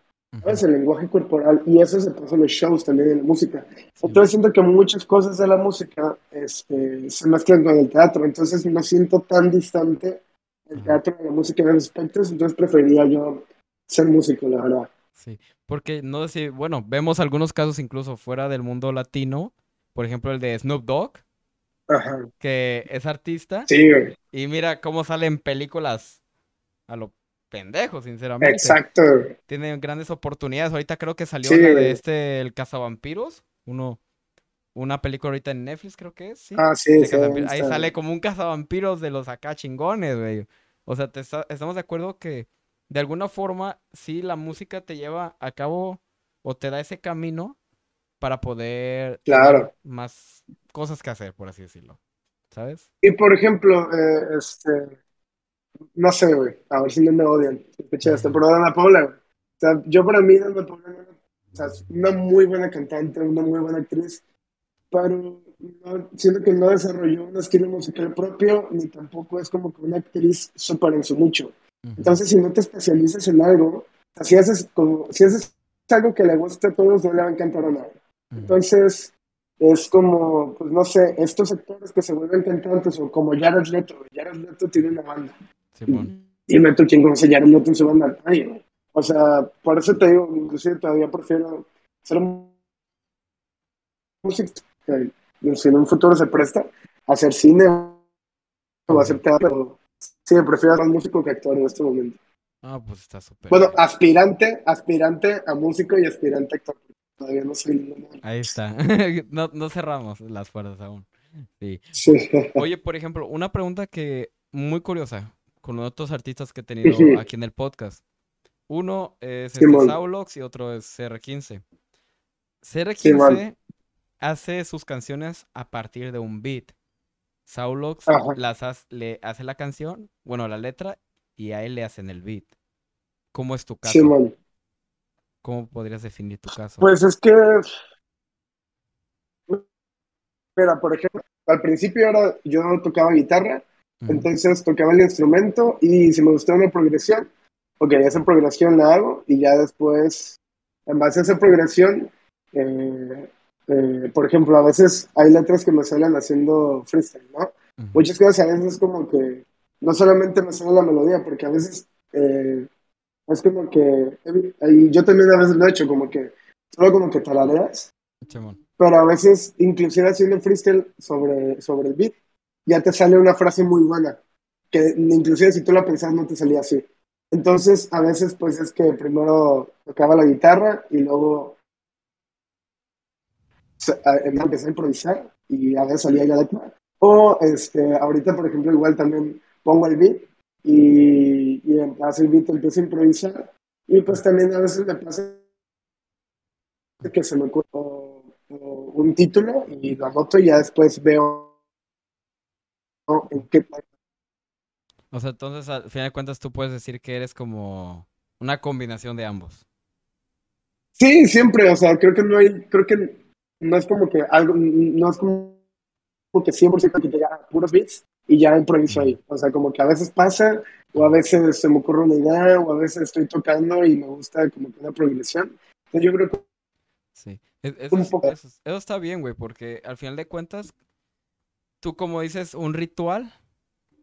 ¿sabes? El lenguaje corporal y eso se pasa en los shows también en la música. Entonces siento que muchas cosas de la música este, se mezclan con el teatro, entonces no siento tan distante el teatro y la música en esos aspectos, entonces preferiría yo ser músico, la verdad. Sí, porque no sé, bueno, vemos algunos casos incluso fuera del mundo latino, por ejemplo el de Snoop Dogg, Ajá. que es artista. Sí, güey. Y mira cómo salen películas a lo pendejo, sinceramente. Exacto. Tiene grandes oportunidades. Ahorita creo que salió la de este, El Cazavampiros, uno, una película ahorita en Netflix creo que es, ¿sí? Ah, sí, sí Ahí sale como un cazavampiros de los acá chingones, güey. O sea, te estamos de acuerdo que de alguna forma, sí, la música te lleva a cabo o te da ese camino para poder claro. más cosas que hacer, por así decirlo. ¿Sabes? Y por ejemplo, eh, este, no sé, güey, a ver si no me odian, esto, pero Dana Paula, O sea, yo para mí Dana Paula o sea, es una muy buena cantante, una muy buena actriz, pero no, siento que no desarrolló un estilo musical propio, ni tampoco es como que una actriz súper en su mucho. Entonces, si no te especializas en algo, si haces, como, si haces algo que le gusta a todos, no le va a encantar a nadie. Entonces, es como, pues no sé, estos actores que se vuelven cantantes, o como Jared Leto. Jared Leto tiene una banda. Sí, bueno. Y meto quien conoce Jared Leto en su banda. Ay, o sea, por eso te digo, inclusive todavía prefiero ser músico. Si en un futuro se presta, hacer cine o hacer teatro Sí, prefiero ser músico que actor en este momento. Ah, pues está súper. Bueno, aspirante, aspirante a músico y aspirante a actor. Todavía no soy ninguno. Ahí está. <laughs> no, no cerramos las puertas aún. Sí. sí. Oye, por ejemplo, una pregunta que muy curiosa con otros artistas que he tenido aquí en el podcast. Uno es este Saulox y otro es CR15. CR15 hace sus canciones a partir de un beat. Saulox las le hace la canción, bueno, la letra, y a él le hacen el beat. ¿Cómo es tu caso? ¿Cómo podrías definir tu caso? Pues es que. Mira, por ejemplo, al principio era, yo tocaba guitarra, entonces tocaba el instrumento y si me gustaba una progresión, ok, esa progresión la hago y ya después, en base a esa progresión, eh, eh, por ejemplo, a veces hay letras que me salen haciendo freestyle, ¿no? Muchas cosas a veces es como que no solamente me sale la melodía, porque a veces eh, es como que, y yo también a veces lo he hecho, como que solo como que talareas, pero a veces inclusive haciendo freestyle sobre, sobre el beat, ya te sale una frase muy buena, que inclusive si tú la pensás no te salía así. Entonces, a veces pues es que primero tocaba la guitarra y luego empecé a improvisar y a veces salía ya de O este, ahorita, por ejemplo, igual también pongo el beat y, y hace el beat, empiezo a improvisar. Y pues también a veces me pasa que se me ocurre un título y lo anoto y ya después veo en qué. O sea, entonces al final de cuentas tú puedes decir que eres como una combinación de ambos. Sí, siempre, o sea, creo que no hay, creo que no es como que algo, no es como que 100% que te a puros beats y ya improviso ahí. O sea, como que a veces pasa, o a veces se me ocurre una idea, o a veces estoy tocando y me gusta como que una progresión. Entonces yo creo que... Sí, eso, eso, está bien, güey, porque al final de cuentas tú como dices, un ritual,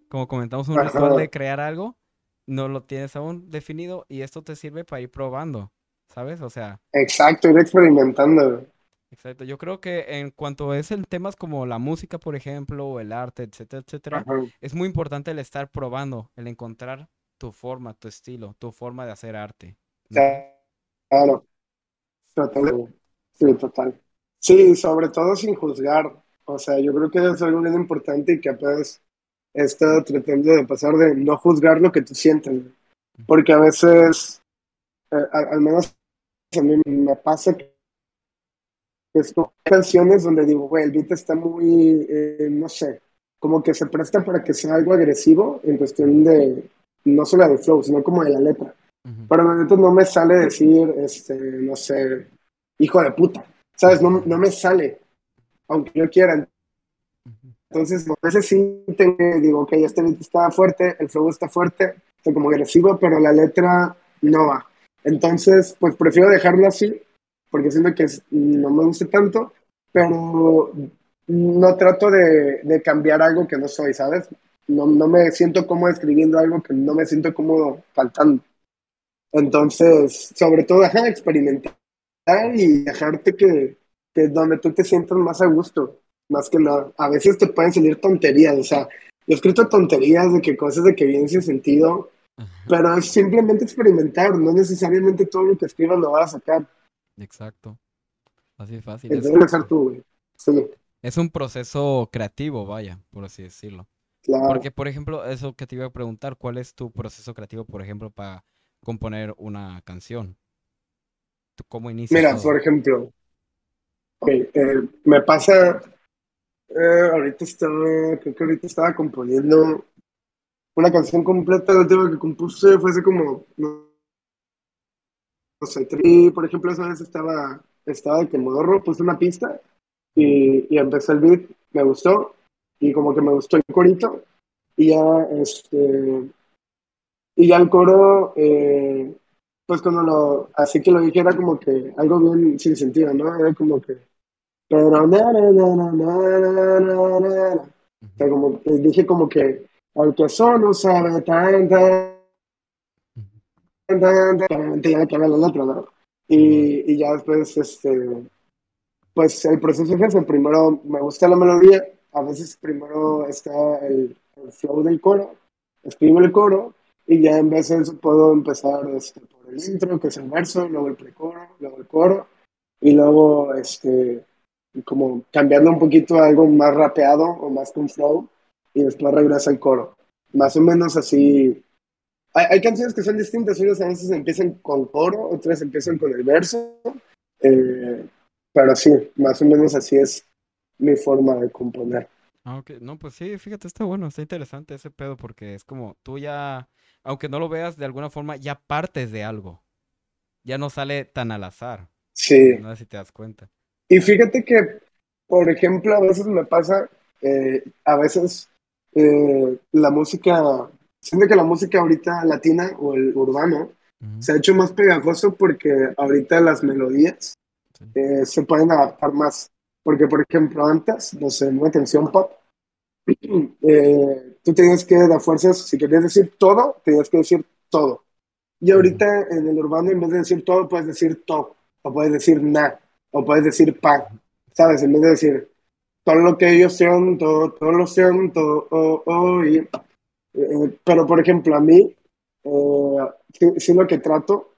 como comentamos, un ritual de crear algo, no lo tienes aún definido y esto te sirve para ir probando, ¿sabes? O sea. Exacto, ir experimentando. Exacto, yo creo que en cuanto es en temas como la música, por ejemplo, o el arte, etcétera, etcétera, es muy importante el estar probando, el encontrar tu forma, tu estilo, tu forma de hacer arte. Claro, total. Sí, total. Sí, sobre todo sin juzgar. O sea, yo creo que es algo bien importante y que apenas he estado tratando de pasar de no juzgar lo que tú sientes. Porque a veces, eh, al menos a mí me pasa que es canciones donde digo, güey, el beat está muy, eh, no sé, como que se presta para que sea algo agresivo en cuestión de, no solo de flow, sino como de la letra. Pero en momento no me sale decir, este, no sé, hijo de puta, ¿sabes? No, no me sale, aunque yo quiera. Entonces, a veces sí tengo, digo, ok, este beat está fuerte, el flow está fuerte, está como agresivo, pero la letra no va. Entonces, pues prefiero dejarlo así porque siento que no me gusta tanto, pero no trato de, de, cambiar algo que no soy, ¿sabes? No, no me siento cómodo escribiendo algo que no me siento cómodo faltando. Entonces, sobre todo, deja de experimentar y dejarte que, que donde tú te sientas más a gusto, más que nada. A veces te pueden salir tonterías, o sea, yo he escrito tonterías de que cosas de que vienen sin sentido, pero es simplemente experimentar, no necesariamente todo lo que escribas lo vas a sacar. Exacto. Así de fácil. Es, es un proceso creativo, vaya, por así decirlo. Porque, por ejemplo, eso que te iba a preguntar, ¿cuál es tu proceso creativo, por ejemplo, para componer una canción? ¿Cómo inicias? Mira, por ejemplo, eh, me pasa, eh, ahorita estaba, creo que ahorita estaba componiendo una canción completa, la última que compuse fue hace como, y, por ejemplo, esa vez estaba, estaba de que modorro, puse una pista y, y empecé el beat, me gustó y como que me gustó el corito y ya, este, y ya el coro, eh, pues cuando lo, así que lo dije era como que algo bien sin sentido, ¿no? Era como que, pero O sea, como, dije como que, al que solo sabe tan, obviamente ya el. Y, y ya después, este, pues el proceso es ese. Primero me gusta la melodía, a veces primero está el, flow del coro, escribo el coro y ya en vez de eso puedo empezar este, por el intro, que es el verso, luego el precoro, luego el coro y luego este, como cambiando un poquito a algo más rapeado o más con flow y después regresa el coro. Más o menos así hay, canciones que son distintas, unas a veces empiezan con coro, otras empiezan con el verso, eh, pero sí, más o menos así es mi forma de componer. Ah, ok, no, pues sí, fíjate, está bueno, está interesante ese pedo, porque es como tú ya, aunque no lo veas de alguna forma, ya partes de algo. Ya no sale tan al azar. Sí. No sé si te das cuenta. Y fíjate que, por ejemplo, a veces me pasa, eh, a veces eh, la música siento que la música ahorita latina o el urbano se ha hecho más pegajoso porque ahorita las melodías eh, se pueden adaptar más. Porque, por ejemplo, antes, no sé, en una canción pop, <clears throat> eh, tú tenías que dar fuerzas, si querías decir todo, tenías que decir todo. Y ahorita en el urbano, en vez de decir todo, puedes decir todo, o puedes decir na, o puedes decir pa, ¿sabes? En vez de decir todo lo que ellos sean, todo, lo sean, todo, oh, oh, y eh, pero, por ejemplo, a mí, eh, sí, lo que trato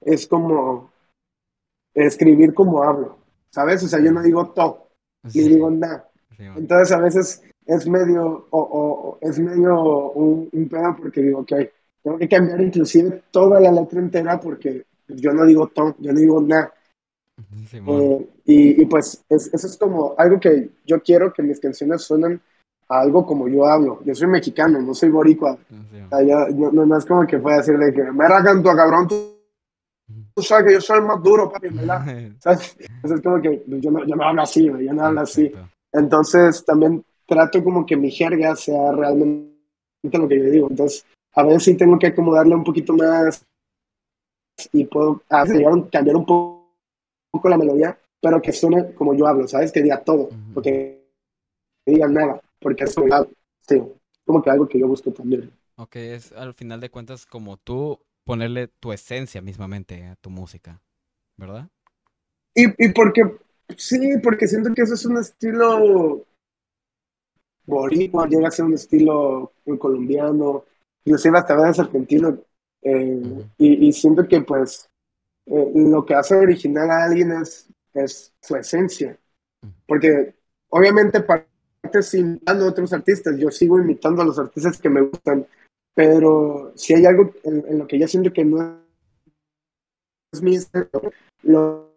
es como escribir como hablo, ¿sabes? O sea, yo no digo todo, ni digo nada. Entonces, a veces es medio, o, o es medio un, un, pedo porque digo, ok, tengo que cambiar inclusive toda la letra entera porque yo no digo todo, yo no digo nada. Eh, y, y, pues eso es como algo que yo quiero que mis canciones suenen algo como yo hablo. Yo soy mexicano, no soy boricua. no, es como que pueda decirle que me racan tu cabrón, tú, sabes que yo soy el más duro, papi, ¿verdad? <laughs> ¿Sabes? es como que yo no, yo no hablo así, yo no hablo así. Entonces también trato como que mi jerga sea realmente lo que yo digo. Entonces a veces sí tengo que acomodarle un poquito más y puedo cambiar un poco, la melodía, pero que suene como yo hablo, ¿sabes? Que diga todo. Porque digan nada, porque es algo, sí, como que algo que yo busco también. Ok, es al final de cuentas como tú ponerle tu esencia mismamente a tu música, ¿verdad? Y, y porque, sí, porque siento que eso es un estilo boricua, llega a ser un estilo muy colombiano, inclusive hasta veces argentino, eh, y, y, siento que pues eh, lo que hace original a alguien es, es su esencia, porque obviamente imitando a otros artistas, yo sigo imitando a los artistas que me gustan, pero si hay algo en, lo que yo siento que no es mi estilo, lo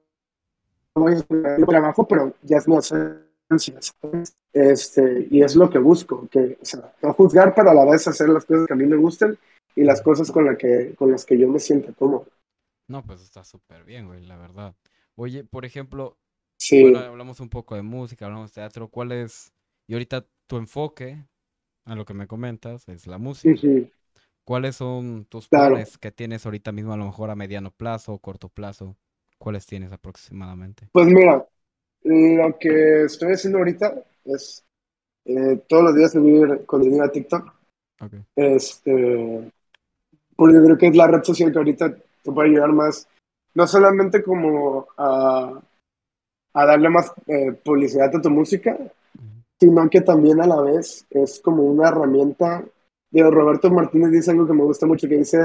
voy a trabajo, pero ya es mi. Este, y es lo que busco, que, o sea, no juzgar, pero a la vez hacer las cosas que a mí me gustan y las cosas con, la que, con las que yo me siento cómodo. No, pues está súper bien, güey, la verdad. Oye, por ejemplo, sí. bueno, hablamos un poco de música, hablamos de teatro, ¿cuál es, y ahorita tu enfoque, a lo que me comentas, es la música? ¿Cuáles son tus planes que tienes ahorita mismo, a lo mejor a mediano plazo o corto plazo? ¿Cuáles tienes aproximadamente? Pues mira, lo que estoy haciendo ahorita es eh, todos los días subir contenido a TikTok. Okay. Este, porque creo que es la red social que ahorita te puede ayudar más, no solamente como a, a darle más eh, publicidad a tu música, sino que también a la vez es como una herramienta. Digo, Roberto Martínez dice algo que me gusta mucho, que dice,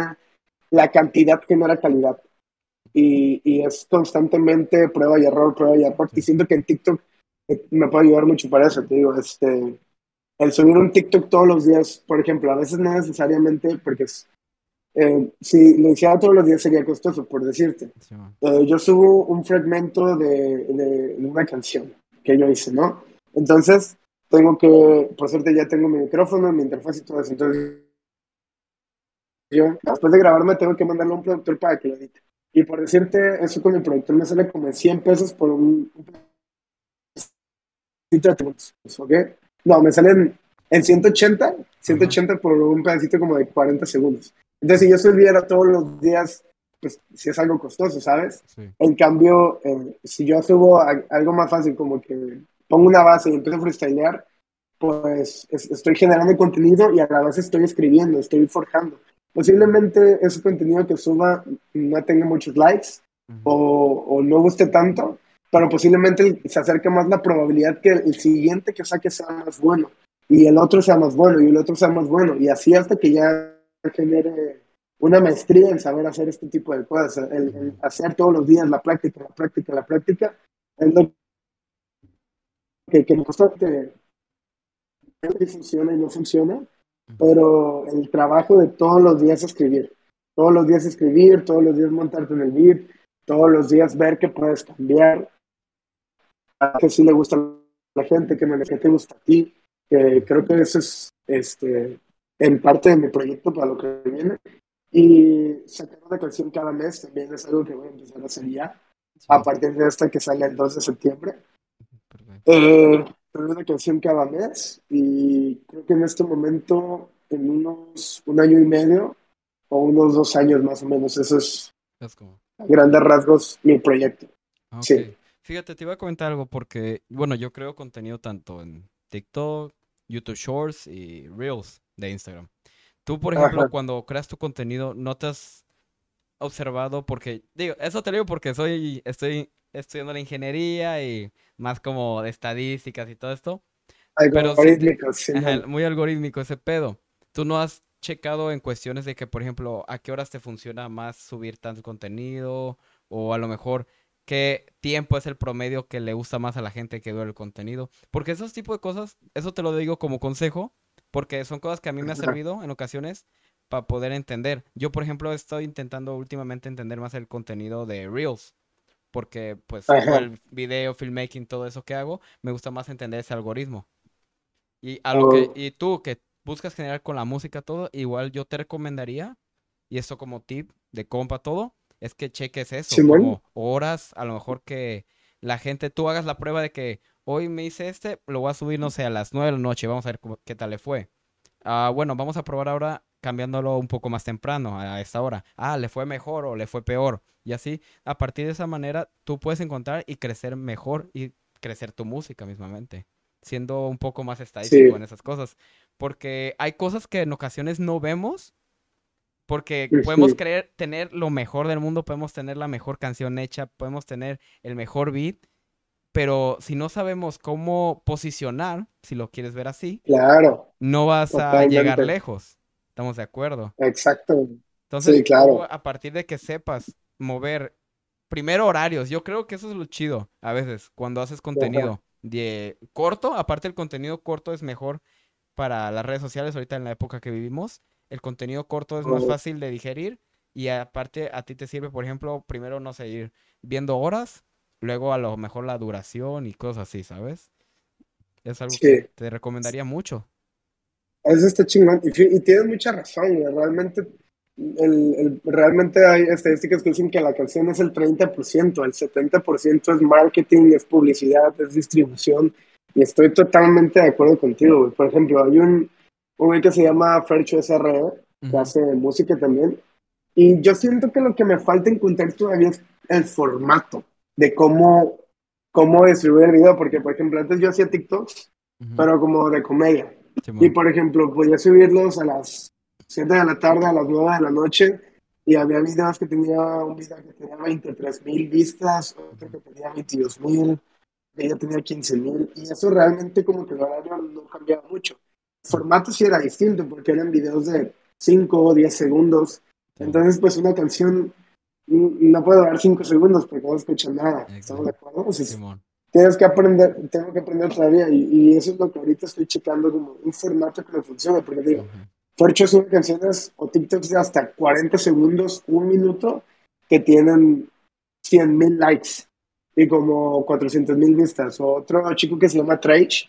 la cantidad genera calidad y, y, es constantemente prueba y error, prueba y error. Y siento que en TikTok eh, me puede ayudar mucho para eso, te digo, este, el subir un TikTok todos los días, por ejemplo, a veces no necesariamente porque es, eh, si lo hiciera todos los días sería costoso, por decirte. Eh, yo subo un fragmento de, de, una canción que yo hice, ¿no? Entonces, tengo que, por suerte ya tengo mi micrófono, mi interfaz y todo eso. Entonces, yo, después de grabarme, tengo que mandarle a un productor para que lo edite. Y por decirte, eso con el productor me sale como en 100 pesos por un... ¿Ok? No, me salen en 180, 180 por un pedacito como de 40 segundos. Entonces, si yo subiera todos los días, pues si es algo costoso, ¿sabes? En cambio, eh, si yo subo algo más fácil, como que pongo una base y empiezo a freestylear, pues estoy generando contenido y a la vez estoy escribiendo, estoy forjando. Posiblemente ese contenido que suba no tenga muchos likes o, o, no guste tanto, pero posiblemente se acerque más la probabilidad que el siguiente que saque sea más bueno y el otro sea más bueno y el otro sea más bueno y así hasta que ya genere una maestría en saber hacer este tipo de cosas, el, hacer todos los días la práctica, la práctica, la práctica, es lo que, que me gusta que, funciona y no funciona, pero el trabajo de todos los días escribir, todos los días escribir, todos los días montarte en el beat, todos los días ver que puedes cambiar, que sí le gusta a la gente, que, no, que te gusta a ti, que creo que eso es este, en parte de mi proyecto para lo que viene. Y sacar una canción cada mes también es algo que voy a empezar a hacer ya, a partir de esta que sale el 2 de septiembre. Eh, una canción cada mes y creo que en este momento, en unos un año y medio o unos dos años más o menos, eso es, a grandes rasgos mi proyecto. Sí. Fíjate, te iba a comentar algo porque, bueno, yo creo contenido tanto en TikTok, YouTube Shorts y Reels de Instagram. Tú, por ejemplo, cuando creas tu contenido, ¿no te has observado? Porque, digo, eso te digo porque soy, estoy estudiando la ingeniería y más como de estadísticas y todo esto. Algorítmico, sí, muy algorítmico ese pedo. ¿Tú no has checado en cuestiones de que, por ejemplo, a qué horas te funciona más subir tanto contenido? O a lo mejor, ¿qué tiempo es el promedio que le gusta más a la gente que ve el contenido? Porque esos tipos de cosas, eso te lo digo como consejo, porque son cosas que a mí me ha servido en ocasiones para poder entender. Yo, por ejemplo, estoy intentando últimamente entender más el contenido de Reels porque pues el video, filmmaking, todo eso que hago, me gusta más entender ese algoritmo. Y a lo que oh. y tú que buscas generar con la música todo, igual yo te recomendaría y esto como tip de compa todo, es que cheques eso, como horas, a lo mejor que la gente tú hagas la prueba de que hoy me hice este, lo voy a subir no sé a las 9 de la noche, vamos a ver qué tal le fue. Ah, bueno, vamos a probar ahora cambiándolo un poco más temprano, a esta hora. Ah, le fue mejor o le fue peor. Y así, a partir de esa manera, tú puedes encontrar y crecer mejor y crecer tu música mismamente. siendo un poco más estadístico en esas cosas. Porque hay cosas que en ocasiones no vemos. Porque podemos creer tener lo mejor del mundo, podemos tener la mejor canción hecha, podemos tener el mejor beat, pero si no sabemos cómo posicionar, si lo quieres ver así, claro, no vas a llegar lejos. ¿Estamos de acuerdo? Exacto. Entonces, claro. a partir de que sepas mover primero horarios, yo creo que eso es lo chido a veces cuando haces contenido de corto, aparte el contenido corto es mejor para las redes sociales ahorita en la época que vivimos, el contenido corto es más fácil de digerir y aparte a ti te sirve, por ejemplo, primero no sé, ir viendo horas luego a lo mejor la duración y cosas así, ¿sabes? Es algo que te recomendaría mucho. Eso está chingón. Y, tienes mucha razón, Realmente, el, realmente hay estadísticas que dicen que la canción es el 30%, el 70% es marketing, es publicidad, es distribución. Y estoy totalmente de acuerdo contigo, Por ejemplo, hay un, un güey que se llama Fercho SRE, que hace música también. Y yo siento que lo que me falta encontrar todavía es el formato de cómo, cómo distribuir el video, porque por ejemplo antes yo hacía TikToks, pero como de comedia. Y por ejemplo podía subirlos a las 7 de la tarde, a las 9 de la noche, y había videos que tenía un video que tenía 23 mil vistas, otro que tenía 22 mil, ella tenía 15 mil, y eso realmente como que el horario no cambiaba mucho. El formato sí era distinto, porque eran videos de 5 o 10 segundos, entonces pues una canción no puedo dar cinco segundos porque no escucho nada. ¿Estamos de acuerdo? Tienes que aprender, tengo que aprender todavía y, eso es lo que ahorita estoy checando como un formato que me funcione, porque digo, Forcho son canciones o TikToks de hasta 40 segundos, un minuto, que tienen 100 mil likes y como 400 mil vistas. O otro chico que se llama Trage,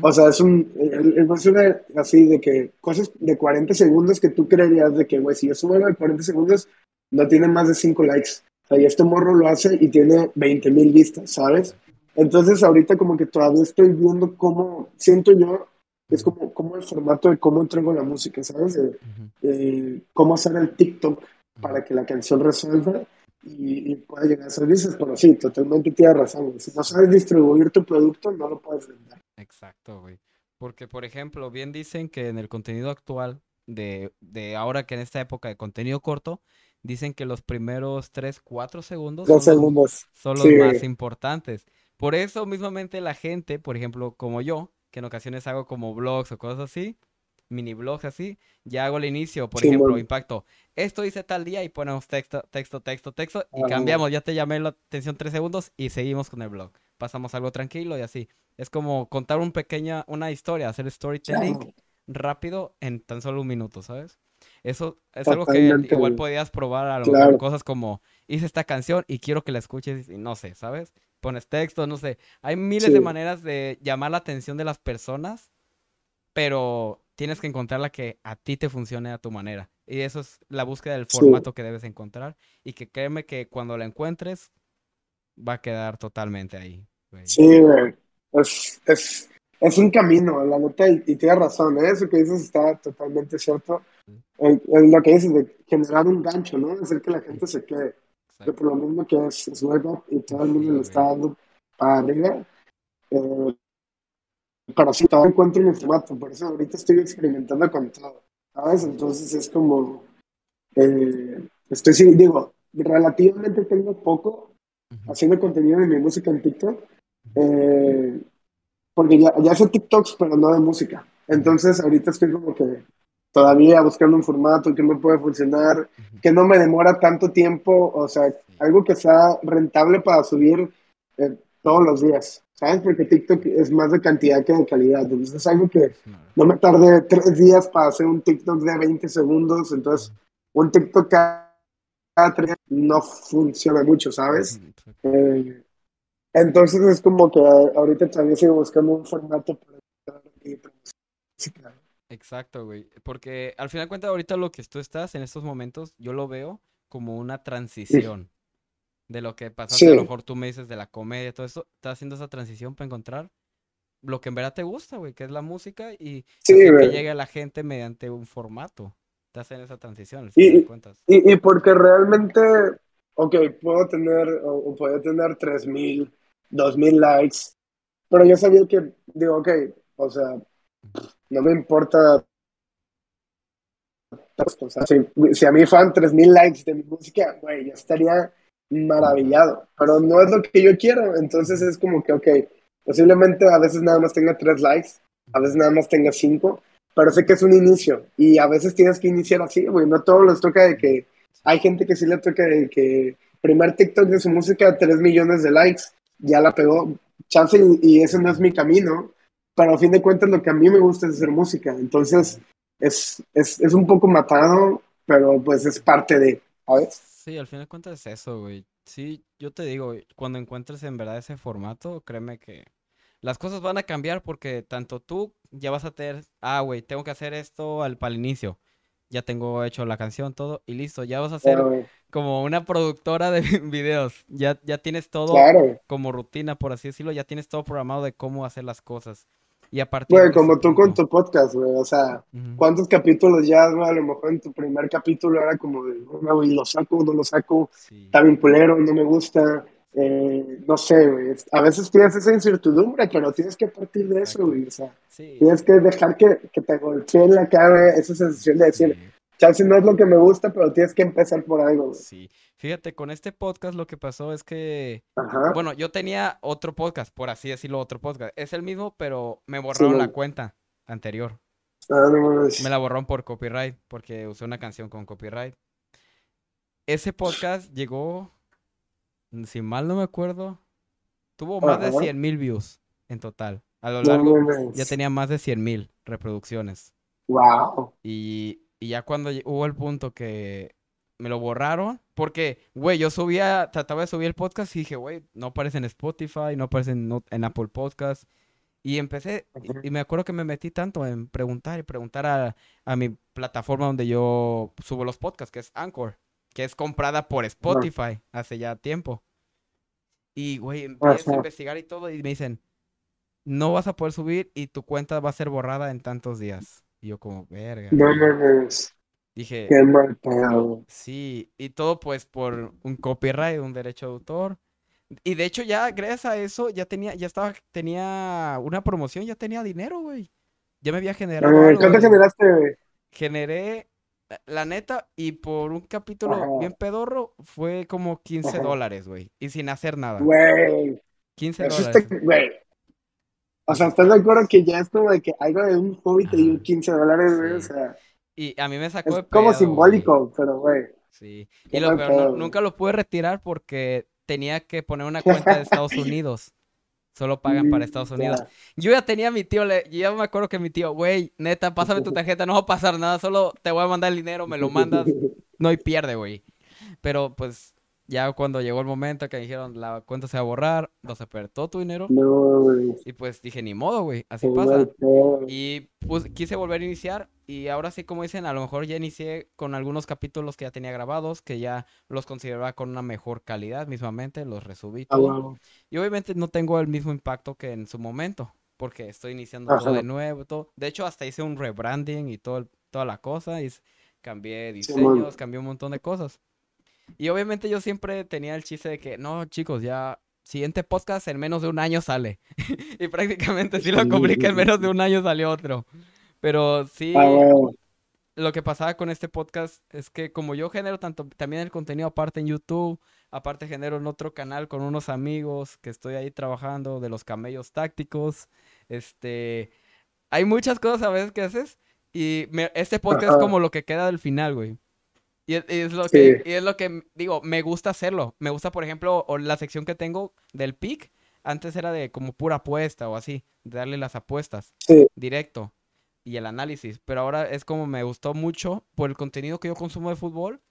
o sea, es un, es una, así de que cosas de 40 segundos que tú creerías de que, güey, si yo subo de 40 segundos, no tiene más de 5 likes. O sea, y este morro lo hace y tiene 20 mil vistas, ¿sabes? Entonces ahorita como que todavía estoy viendo cómo, siento yo, es como, como el formato de cómo entrego la música, ¿sabes? cómo hacer el TikTok para que la canción resuelva y, pueda llegar a ser vistas. Pero sí, totalmente tienes razón. Si no sabes distribuir tu producto, no lo puedes vender. Exacto, güey. Porque, por ejemplo, bien dicen que en el contenido actual de, de ahora que en esta época de contenido corto, dicen que los primeros 3, 4 segundos, son, segundos. Los, son los más importantes. Por eso mismamente la gente, por ejemplo, como yo, que en ocasiones hago como blogs o cosas así, mini blogs así, ya hago el inicio, por ejemplo, impacto. Esto hice tal día y ponemos texto, texto, texto, texto y cambiamos. Ya te llamé la atención tres segundos y seguimos con el blog. Pasamos algo tranquilo y así. Es como contar un pequeña, una historia, hacer storytelling rápido en tan solo un minuto, ¿sabes? Eso es algo que igual podías probar a lo mejor cosas como hice esta canción y quiero que la escuches y no sé, ¿sabes? Pones texto, no sé. Hay miles de maneras de llamar la atención de las personas, pero tienes que encontrar la que a ti te funcione a tu manera. Y eso es la búsqueda del formato que debes encontrar y que créeme que cuando la encuentres va a quedar totalmente ahí. Sí, güey. Es, es, es un camino, la neta, y, tienes razón, ¿eh? eso que dices está totalmente cierto. Es lo que dices de generar un gancho, ¿no? Hacer que la gente se quede. por lo mismo que es, es y todo el mundo lo está dando para arriba. Eh, pero sí, todavía encuentro mi formato, por eso ahorita estoy experimentando con todo, ¿sabes? Entonces es como, eh, estoy, digo, relativamente tengo poco haciendo contenido de mi música en TikTok. Eh, porque ya, ya hace TikToks, pero no de música. Entonces ahorita estoy como que todavía buscando un formato que me puede funcionar, que no me demora tanto tiempo, o sea, algo que sea rentable para subir eh, todos los días, ¿sabes? Porque TikTok es más de cantidad que de calidad, entonces es algo que no me tarde tres días para hacer un TikTok de 20 segundos, entonces un TikTok cada tres no funciona mucho, ¿sabes? Eh, entonces es como que ahorita también sigo buscando un formato para... Exacto, güey. Porque al final de cuentas, ahorita lo que tú estás en estos momentos, yo lo veo como una transición de lo que pasaste. A lo mejor tú me dices de la comedia, todo eso. Estás haciendo esa transición para encontrar lo que en verdad te gusta, güey, que es la música y que llegue a la gente mediante un formato. Te hacen esa transición, al y, cuentas. Y, porque realmente, ok, puedo tener, o, o puedo tener 3000 2000 likes, pero yo sabía que, digo, ok, o sea, no me importa. Si, a mí fan 3000 likes de mi música, güey, yo estaría maravillado, pero no es lo que yo quiero, entonces es como que, ok, posiblemente a veces nada más tenga 3 likes, a veces nada más tenga 5, pero sé que es un inicio. Y a veces tienes que iniciar así, güey, no todos les toca de que hay gente que sí le toca de que primer TikTok de su música, 3 millones de likes, ya la pegó, chance y, ese no es mi camino, pero a fin de cuentas lo que a mí me gusta es hacer música, entonces es, es, es un poco matado, pero pues es parte de, ¿sabes? Sí, al fin de cuentas es eso, güey. Sí, yo te digo, cuando encuentres en verdad ese formato, créeme que las cosas van a cambiar porque tanto tú ya vas a tener, ah, güey, tengo que hacer esto al, para el inicio. Ya tengo hecho la canción, todo, y listo. Ya vas a ser como una productora de <laughs> videos. Ya, ya tienes todo como rutina, por así decirlo. Ya tienes todo programado de cómo hacer las cosas. Y. Güey, como tú con tu podcast, güey. O sea, ¿cuántos capítulos ya, güey? A lo mejor en tu primer capítulo era como de, güey, lo saco, no lo saco. Está bien culero, no me gusta. Eh, no sé, güey. A veces tienes esa incertidumbre, pero tienes que partir de eso, güey. O sea, tienes que dejar que, que te golpee en la cara esa sensación de decir, chance no es lo que me gusta, pero tienes que empezar por algo, güey. Sí. Fíjate, con este podcast lo que pasó es que, bueno, yo tenía otro podcast, por así decirlo, otro podcast. Es el mismo, pero me borraron la cuenta anterior. Ah, me la borraron por copyright, porque usé una canción con copyright. Ese podcast llegó, si mal no me acuerdo, tuvo más de 100 mil views en total. A lo largo ya tenía más de 100 mil reproducciones. Wow. Y, y ya cuando hubo el punto que me lo borraron. Porque, güey, yo subía, trataba de subir el podcast y dije, güey, no aparece en Spotify, no aparece en, Apple Podcast. Y empecé, y, me acuerdo que me metí tanto en preguntar y preguntar a, a, mi plataforma donde yo subo los podcasts, que es Anchor, que es comprada por Spotify hace ya tiempo. Y, güey, empiezo a investigar y todo y me dicen, no vas a poder subir y tu cuenta va a ser borrada en tantos días. Y yo como, verga. No mames. Dije, Qué mal sí, y todo pues por un copyright, un derecho de autor. Y de hecho ya gracias a eso ya tenía, ya estaba, tenía una promoción, ya tenía dinero, güey. Ya me había generado ¿Cuánto generaste, güey? Generé, la neta, y por un capítulo bien pedorro, fue como 15 dólares, güey. Y sin hacer nada. Güey. 15 dólares. güey. O sea, ¿estás de acuerdo que ya es como de que algo de un hobby te dio 15 dólares, güey? O sea. Y a mí me sacó es de como simbólico, pero güey. Sí. Y lo peor, nunca lo pude retirar porque tenía que poner una cuenta de Estados <laughs> Unidos. Solo pagan para Estados Unidos. Yo ya tenía a mi tío, le, yo ya me acuerdo que mi tío, güey, neta, pásame tu tarjeta, no va a pasar nada, solo te voy a mandar el dinero, me lo mandas, <laughs> no hay pierde, güey. Pero pues ya cuando llegó el momento que dijeron la cuenta se va a borrar, no se perdió todo tu dinero. Y pues dije, ni modo, güey, así pasa. Y pues quise volver a iniciar y ahora sí, como dicen, a lo mejor ya inicié con algunos capítulos que ya tenía grabados, que ya los consideraba con una mejor calidad mismamente, los resubí ah. Y obviamente no tengo el mismo impacto que en su momento, porque estoy iniciando todo de nuevo. Todo. De hecho, hasta hice un rebranding y todo, toda la cosa, y cambié diseños, cambié un montón de cosas. Y obviamente yo siempre tenía el chiste de que, no, chicos, ya siguiente podcast en menos de un año sale. <laughs> y prácticamente si lo compliqué, en menos de un año salió otro. Pero sí, ah, lo que pasaba con este podcast es que como yo genero tanto también el contenido aparte en YouTube, aparte genero en otro canal con unos amigos que estoy ahí trabajando de los camellos tácticos, este, hay muchas cosas a veces que haces y este podcast es como lo que queda del final, güey. Y es, lo que, y es lo que digo, me gusta hacerlo. Me gusta, por ejemplo, la sección que tengo del pick. Antes era de como pura apuesta o así, de darle las apuestas directo y el análisis. Pero ahora es como me gustó mucho por el contenido que yo consumo de fútbol,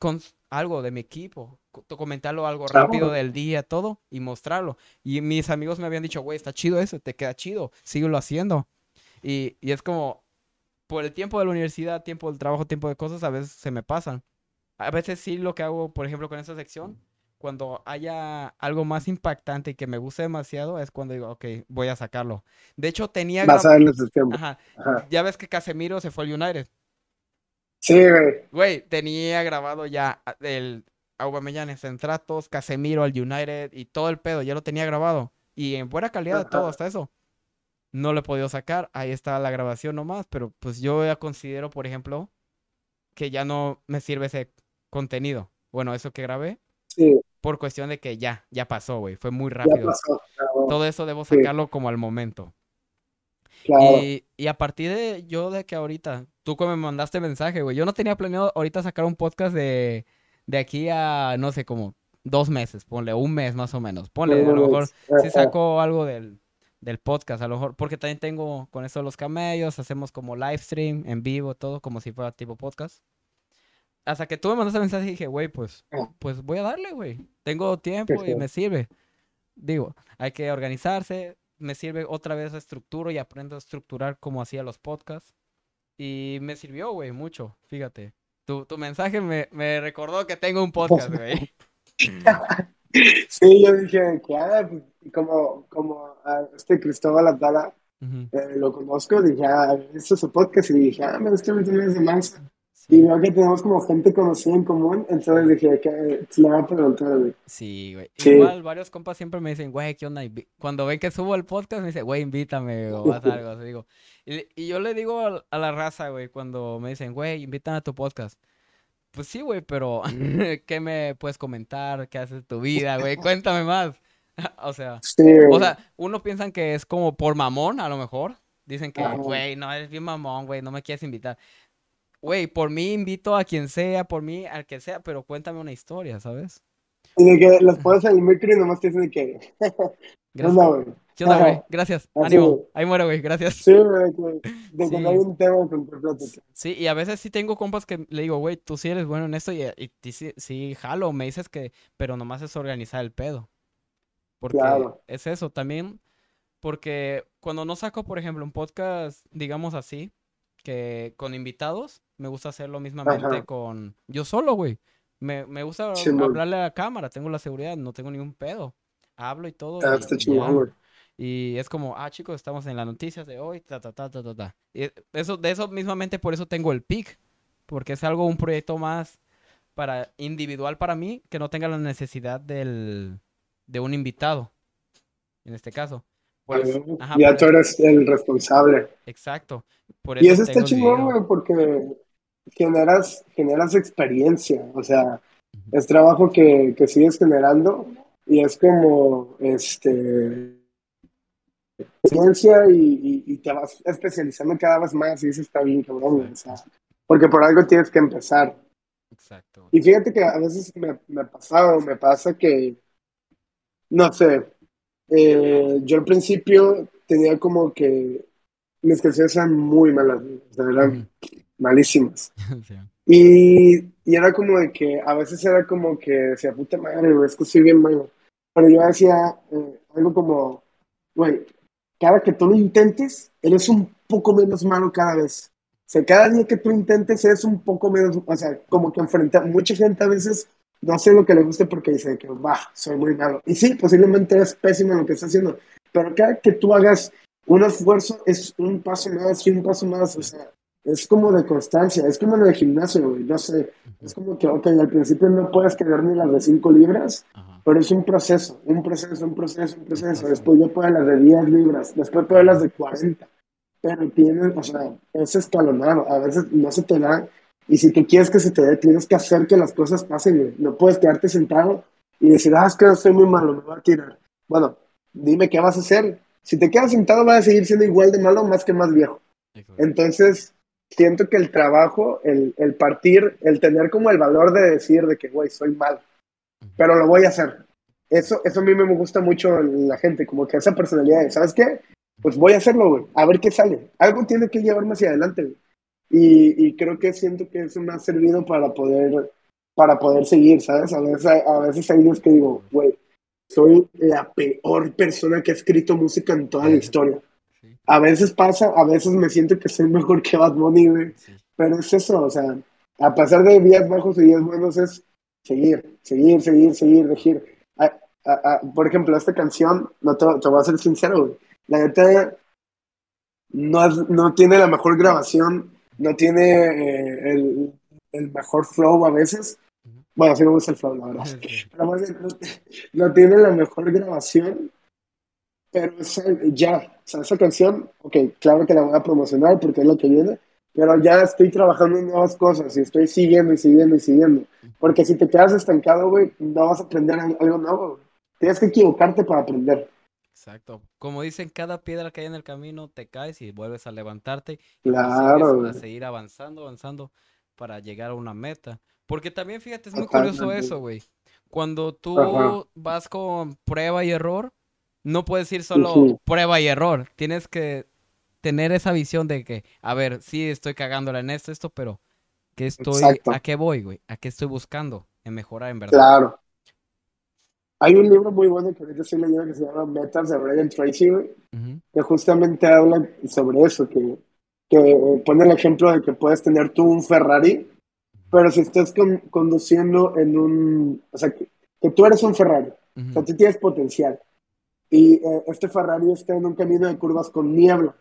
con algo de mi equipo, comentarlo algo rápido del día, todo, y mostrarlo. Y mis amigos me habían dicho, güey, está chido eso, te queda chido, síguelo haciendo. Y, y es como, por el tiempo de la universidad, tiempo del trabajo, tiempo de cosas, a veces se me pasan. A veces sí lo que hago, por ejemplo, con esta sección, cuando haya algo más impactante y que me guste demasiado, es cuando digo, ok, voy a sacarlo. De hecho, tenía... Vas a Ajá. Ya ves que Casemiro se fue al United. Sí, güey. Güey, tenía grabado ya el Aubameyang en tratos, Casemiro al United y todo el pedo, ya lo tenía grabado. Y en buena calidad todo, hasta eso. No lo he podido sacar. Ahí está la grabación nomás. Pero pues yo ya considero, por ejemplo, que ya no me sirve ese contenido. Bueno, eso que grabé. Sí. Por cuestión de que ya, ya pasó, güey. Fue muy rápido. Todo eso debo sacarlo como al momento. Claro. Y, y, a partir de yo de que ahorita, tú me mandaste mensaje, güey. Yo no tenía planeado ahorita sacar un podcast de, de aquí a, no sé, como dos meses, ponle, un mes más o menos. Ponle, a lo mejor si saco algo del, del podcast, a lo mejor, porque también tengo con eso los camellos, hacemos como live stream en vivo, todo como si fuera tipo podcast. Hasta que tú me mandaste mensaje y dije, güey, pues, ah. pues voy a darle, güey. Tengo tiempo y me sirve. Digo, hay que organizarse, me sirve otra vez estructuro y aprendo a estructurar como hacía los podcasts. Y me sirvió, güey, mucho, fíjate. Tu, tu mensaje me, me recordó que tengo un podcast, <laughs> güey. sí, yo dije, claro, como, como a este Cristóbal Atala, eh, lo conozco, dije, ah, esto es su podcast, y dije, ah, me gusta mes de mansa. Y veo que tenemos como gente conocida en común, entonces dije que se le va a preguntar, güey. Sí, güey. Igual varios compas siempre me dicen, güey, ¿qué onda? Cuando ven que subo el podcast, me dicen, güey, invítame o haz <laughs> algo. Así digo. Y, y, yo le digo a, la raza, güey, cuando me dicen, güey, invítame a tu podcast. Pues sí, güey, pero <laughs> ¿qué me puedes comentar? ¿Qué haces tu vida, güey? Cuéntame más. <laughs> o sea, o sea, uno piensa que es como por mamón, a lo mejor. Dicen que, güey, no, eres bien mamón, güey, no me quieres invitar. Güey, por mí invito a quien sea, por mí al que sea, pero cuéntame una historia, ¿sabes? Y de que <laughs> las pones el micro y nomás te dicen que... Gracias. güey. ¿Qué onda, güey? Gracias. <laughs> Ánimo. Ahí muero, güey. Gracias. Sí, güey. De que no hay un tema con Sí, y a veces sí tengo compas que le digo, güey, tú sí eres bueno en esto y, y, sí, sí, jalo. Me dices que, pero nomás es organizar el pedo. Porque claro. es eso también. Porque cuando no saco, por ejemplo, un podcast, digamos así, que con invitados, me gusta hacerlo mismamente con yo solo, güey. Me, me gusta hablarle a la cámara, tengo la seguridad, no tengo ningún pedo. Hablo y todo. Ah, güey. Y es como, ah, chicos, estamos en las noticias de hoy, ta, ta, ta, ta, ta, ta. Y eso, de eso mismamente por eso tengo el PIC, porque es algo, un proyecto más para individual para mí, que no tenga la necesidad del, de un invitado, en este caso. ya tú eres el responsable. Exacto. y eso está chingón, güey, porque generas, generas experiencia, o sea, es trabajo que, que sigues generando y es como, este, ciencia y, y, te vas especializando cada vez más y eso está bien, cabrón, o sea, porque por algo tienes que empezar. Exacto. Y fíjate que a veces me, me pasaba, me pasa que, no sé, eh, yo al principio tenía como que mis canciones eran muy malas, o sea, eran malísimas. <laughs> y, y, era como de que a veces era como que decía, puta madre, es que soy bien malo. Pero yo decía eh, algo como, güey, cada que tú lo intentes, eres un poco menos malo cada vez. O sea, cada día que tú intentes, eres un poco menos, o sea, como que enfrenta mucha gente a veces no sé lo que le guste porque dice que, va, soy muy malo. Y sí, posiblemente eres pésimo lo que estás haciendo, pero cada que tú hagas un esfuerzo es un paso más y un paso más, o sea, es como de constancia, es como en el gimnasio, güey, no sé, es como que, ok, al principio no puedes quedar ni las de 5 libras, pero es un proceso, un proceso, un proceso, un proceso, después yo puedo las de 10 libras, después puedo las de 40, pero tienes, o sea, es escalonado, a veces no se te da y si tú quieres que se te dé, tienes que hacer que las cosas pasen, No puedes quedarte sentado y decir, ah, es que soy muy malo, me voy a tirar. Bueno, dime qué vas a hacer. Si te quedas sentado, vas a seguir siendo igual de malo, más que más viejo. Entonces, siento que el trabajo, el, el partir, el tener como el valor de decir de que, güey, soy malo, pero lo voy a hacer. Eso, eso a mí me gusta mucho en la gente, como que esa personalidad, ¿sabes qué? Pues voy a hacerlo, güey, a ver qué sale. Algo tiene que llevarme hacia adelante, güey. Y, creo que siento que eso me ha servido para poder, para poder seguir, ¿sabes? A veces, a veces hay días que digo, güey, soy la peor persona que ha escrito música en toda la historia. A veces pasa, a veces me siento que soy mejor que Bad Bunny, güey. Pero es eso, o sea, a pesar de días bajos y días buenos, es seguir, seguir, seguir, seguir, seguir. por ejemplo, esta canción, no te, te voy a ser sincero, güey. La neta no, no tiene la mejor grabación no tiene eh, el, el, mejor flow a veces. Bueno, sí me gusta el flow, la verdad. Pero más no, tiene la mejor grabación, pero ya, o sea, esa canción, ok, claro que la voy a promocionar porque es lo que viene, pero ya estoy trabajando en nuevas cosas y estoy siguiendo y siguiendo y siguiendo. Porque si te quedas estancado, güey, no vas a aprender algo nuevo. Tienes que equivocarte para aprender. Exacto. Como dicen, cada piedra que hay en el camino te caes y vuelves a levantarte. Claro. Y a seguir avanzando, avanzando para llegar a una meta. Porque también, fíjate, es muy curioso eso, güey. Cuando tú vas con prueba y error, no puedes ir solo prueba y error. Tienes que tener esa visión de que, a ver, sí estoy cagándola en esto, esto, pero ¿qué estoy, ¿a qué voy, güey? ¿A qué estoy buscando? En mejorar, en verdad. Claro. Hay un libro muy bueno que ahorita estoy leyendo que se llama Metas de Brian Tracy, que justamente habla sobre eso, que, que pone el ejemplo de que puedes tener tú un Ferrari, pero si estás conduciendo en un, o sea, que, tú eres un Ferrari, o sea, tú tienes potencial, y eh, este Ferrari está en un camino de curvas con niebla,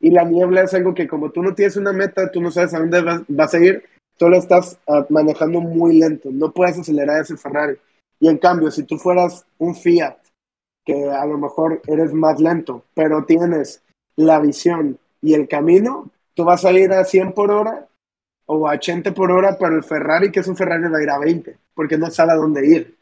y la niebla es algo que como tú no tienes una meta, tú no sabes a dónde vas, a ir, tú lo estás ah, manejando muy lento, no puedes acelerar ese Ferrari. Y en cambio, si tú fueras un Fiat, que a lo mejor eres más lento, pero tienes la visión y el camino, tú vas a ir a 100 por hora o a 80 por hora, pero el Ferrari, que es un Ferrari, va a ir a 20, porque no sabe a dónde ir.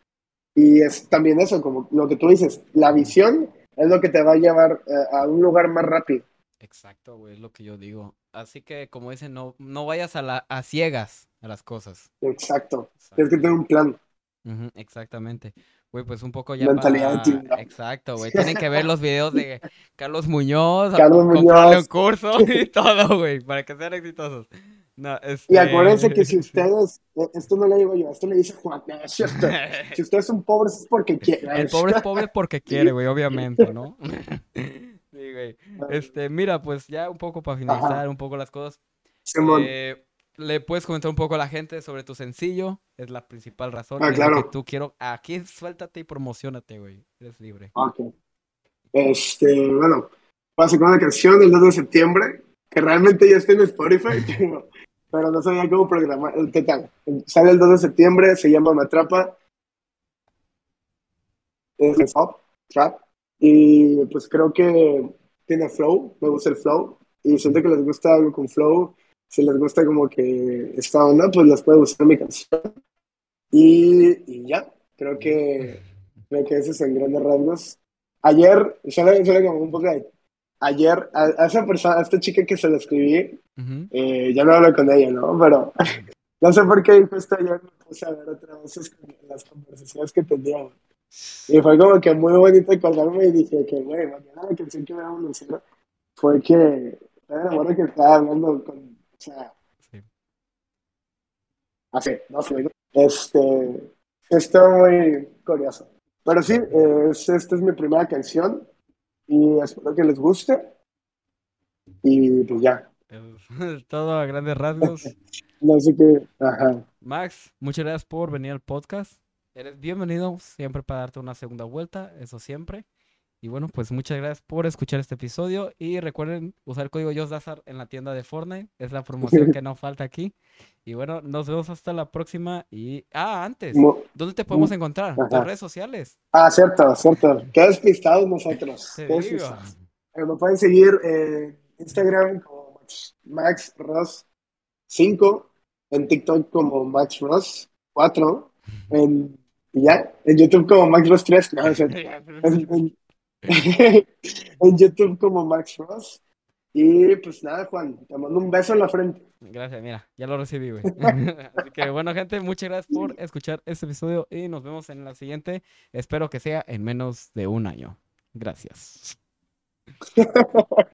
Y es también eso, como lo que tú dices, la visión es lo que te va a llevar eh, a un lugar más rápido. Exacto, güey, es lo que yo digo. Así que, como dicen, no, no vayas a, la, a ciegas a las cosas. Exacto. Tienes que tener un plan exactamente. Güey, pues un poco ya Mentalidad para... Exacto, güey. Tienen que ver los videos de Carlos Muñoz, Carlos Muñoz. un curso <laughs> y todo, güey, para que sean exitosos. No, este... Y acuérdense que si <laughs> ustedes, e, esto no le digo yo, esto le dice Juan, si <laughs> ustedes son pobres es porque quieren. El pobre es pobre porque quiere, güey, obviamente, ¿no? sí, güey. Este, mira, pues ya un poco para finalizar un poco las cosas. Eh, ¿Le puedes comentar un poco a la gente sobre tu sencillo? Es la principal razón. Ah, claro. Que tú quiero. Aquí suéltate y promocionate, güey. Eres libre. Ok. Este, bueno, voy a sacar una canción el 2 de septiembre, que realmente ya está en Spotify, <laughs> pero, no sabía cómo programar. ¿Qué tal? Sale el 2 de septiembre, se llama Me Atrapa. Es pop, trap. Y pues creo que tiene flow, me gusta el flow. Y siento que les gusta algo con flow si les gusta como que esta onda, pues les puede gustar mi canción. Y, ya, creo que, creo que ese es en grandes rasgos. Ayer, suena, como un poco de, ayer, a, esa persona, a esta chica que se la escribí, eh, ya no hablo con ella, ¿no? Pero <laughs> no sé por qué justo ayer me puse a ver otra vez las conversaciones que teníamos. Y fue como que muy bonito acordarme y dije que, güey, mañana la canción que me vamos a fue que, era que estaba hablando con sí. Así, no sé. Este, está muy curioso. Pero sí, esta es mi primera canción y espero que les guste. Y pues ya. <laughs> Todo a grandes rasgos. <laughs> no sé qué. Ajá. Max, muchas gracias por venir al podcast. Eres bienvenido siempre para darte una segunda vuelta, eso siempre. Y bueno, pues muchas gracias por escuchar este episodio y recuerden usar el código YOSDAZAR en la tienda de Fortnite, es la promoción que <laughs> no falta aquí. Y bueno, nos vemos hasta la próxima y... Ah, antes, ¿dónde te podemos encontrar? Tus redes sociales. Ah, cierto, cierto. Qué despistados nosotros. Me pueden seguir en Instagram como Max Ross 5, en TikTok como Max Ross 4, en, ya, en YouTube como Max Ross 3. <laughs> <laughs> en YouTube como Max Ross. Y pues nada, Juan, te mando un beso en la frente. Gracias, mira, ya lo recibí, güey. <laughs> <laughs> Así que bueno, gente, muchas gracias por escuchar este episodio y nos vemos en la siguiente. Espero que sea en menos de un año. Gracias.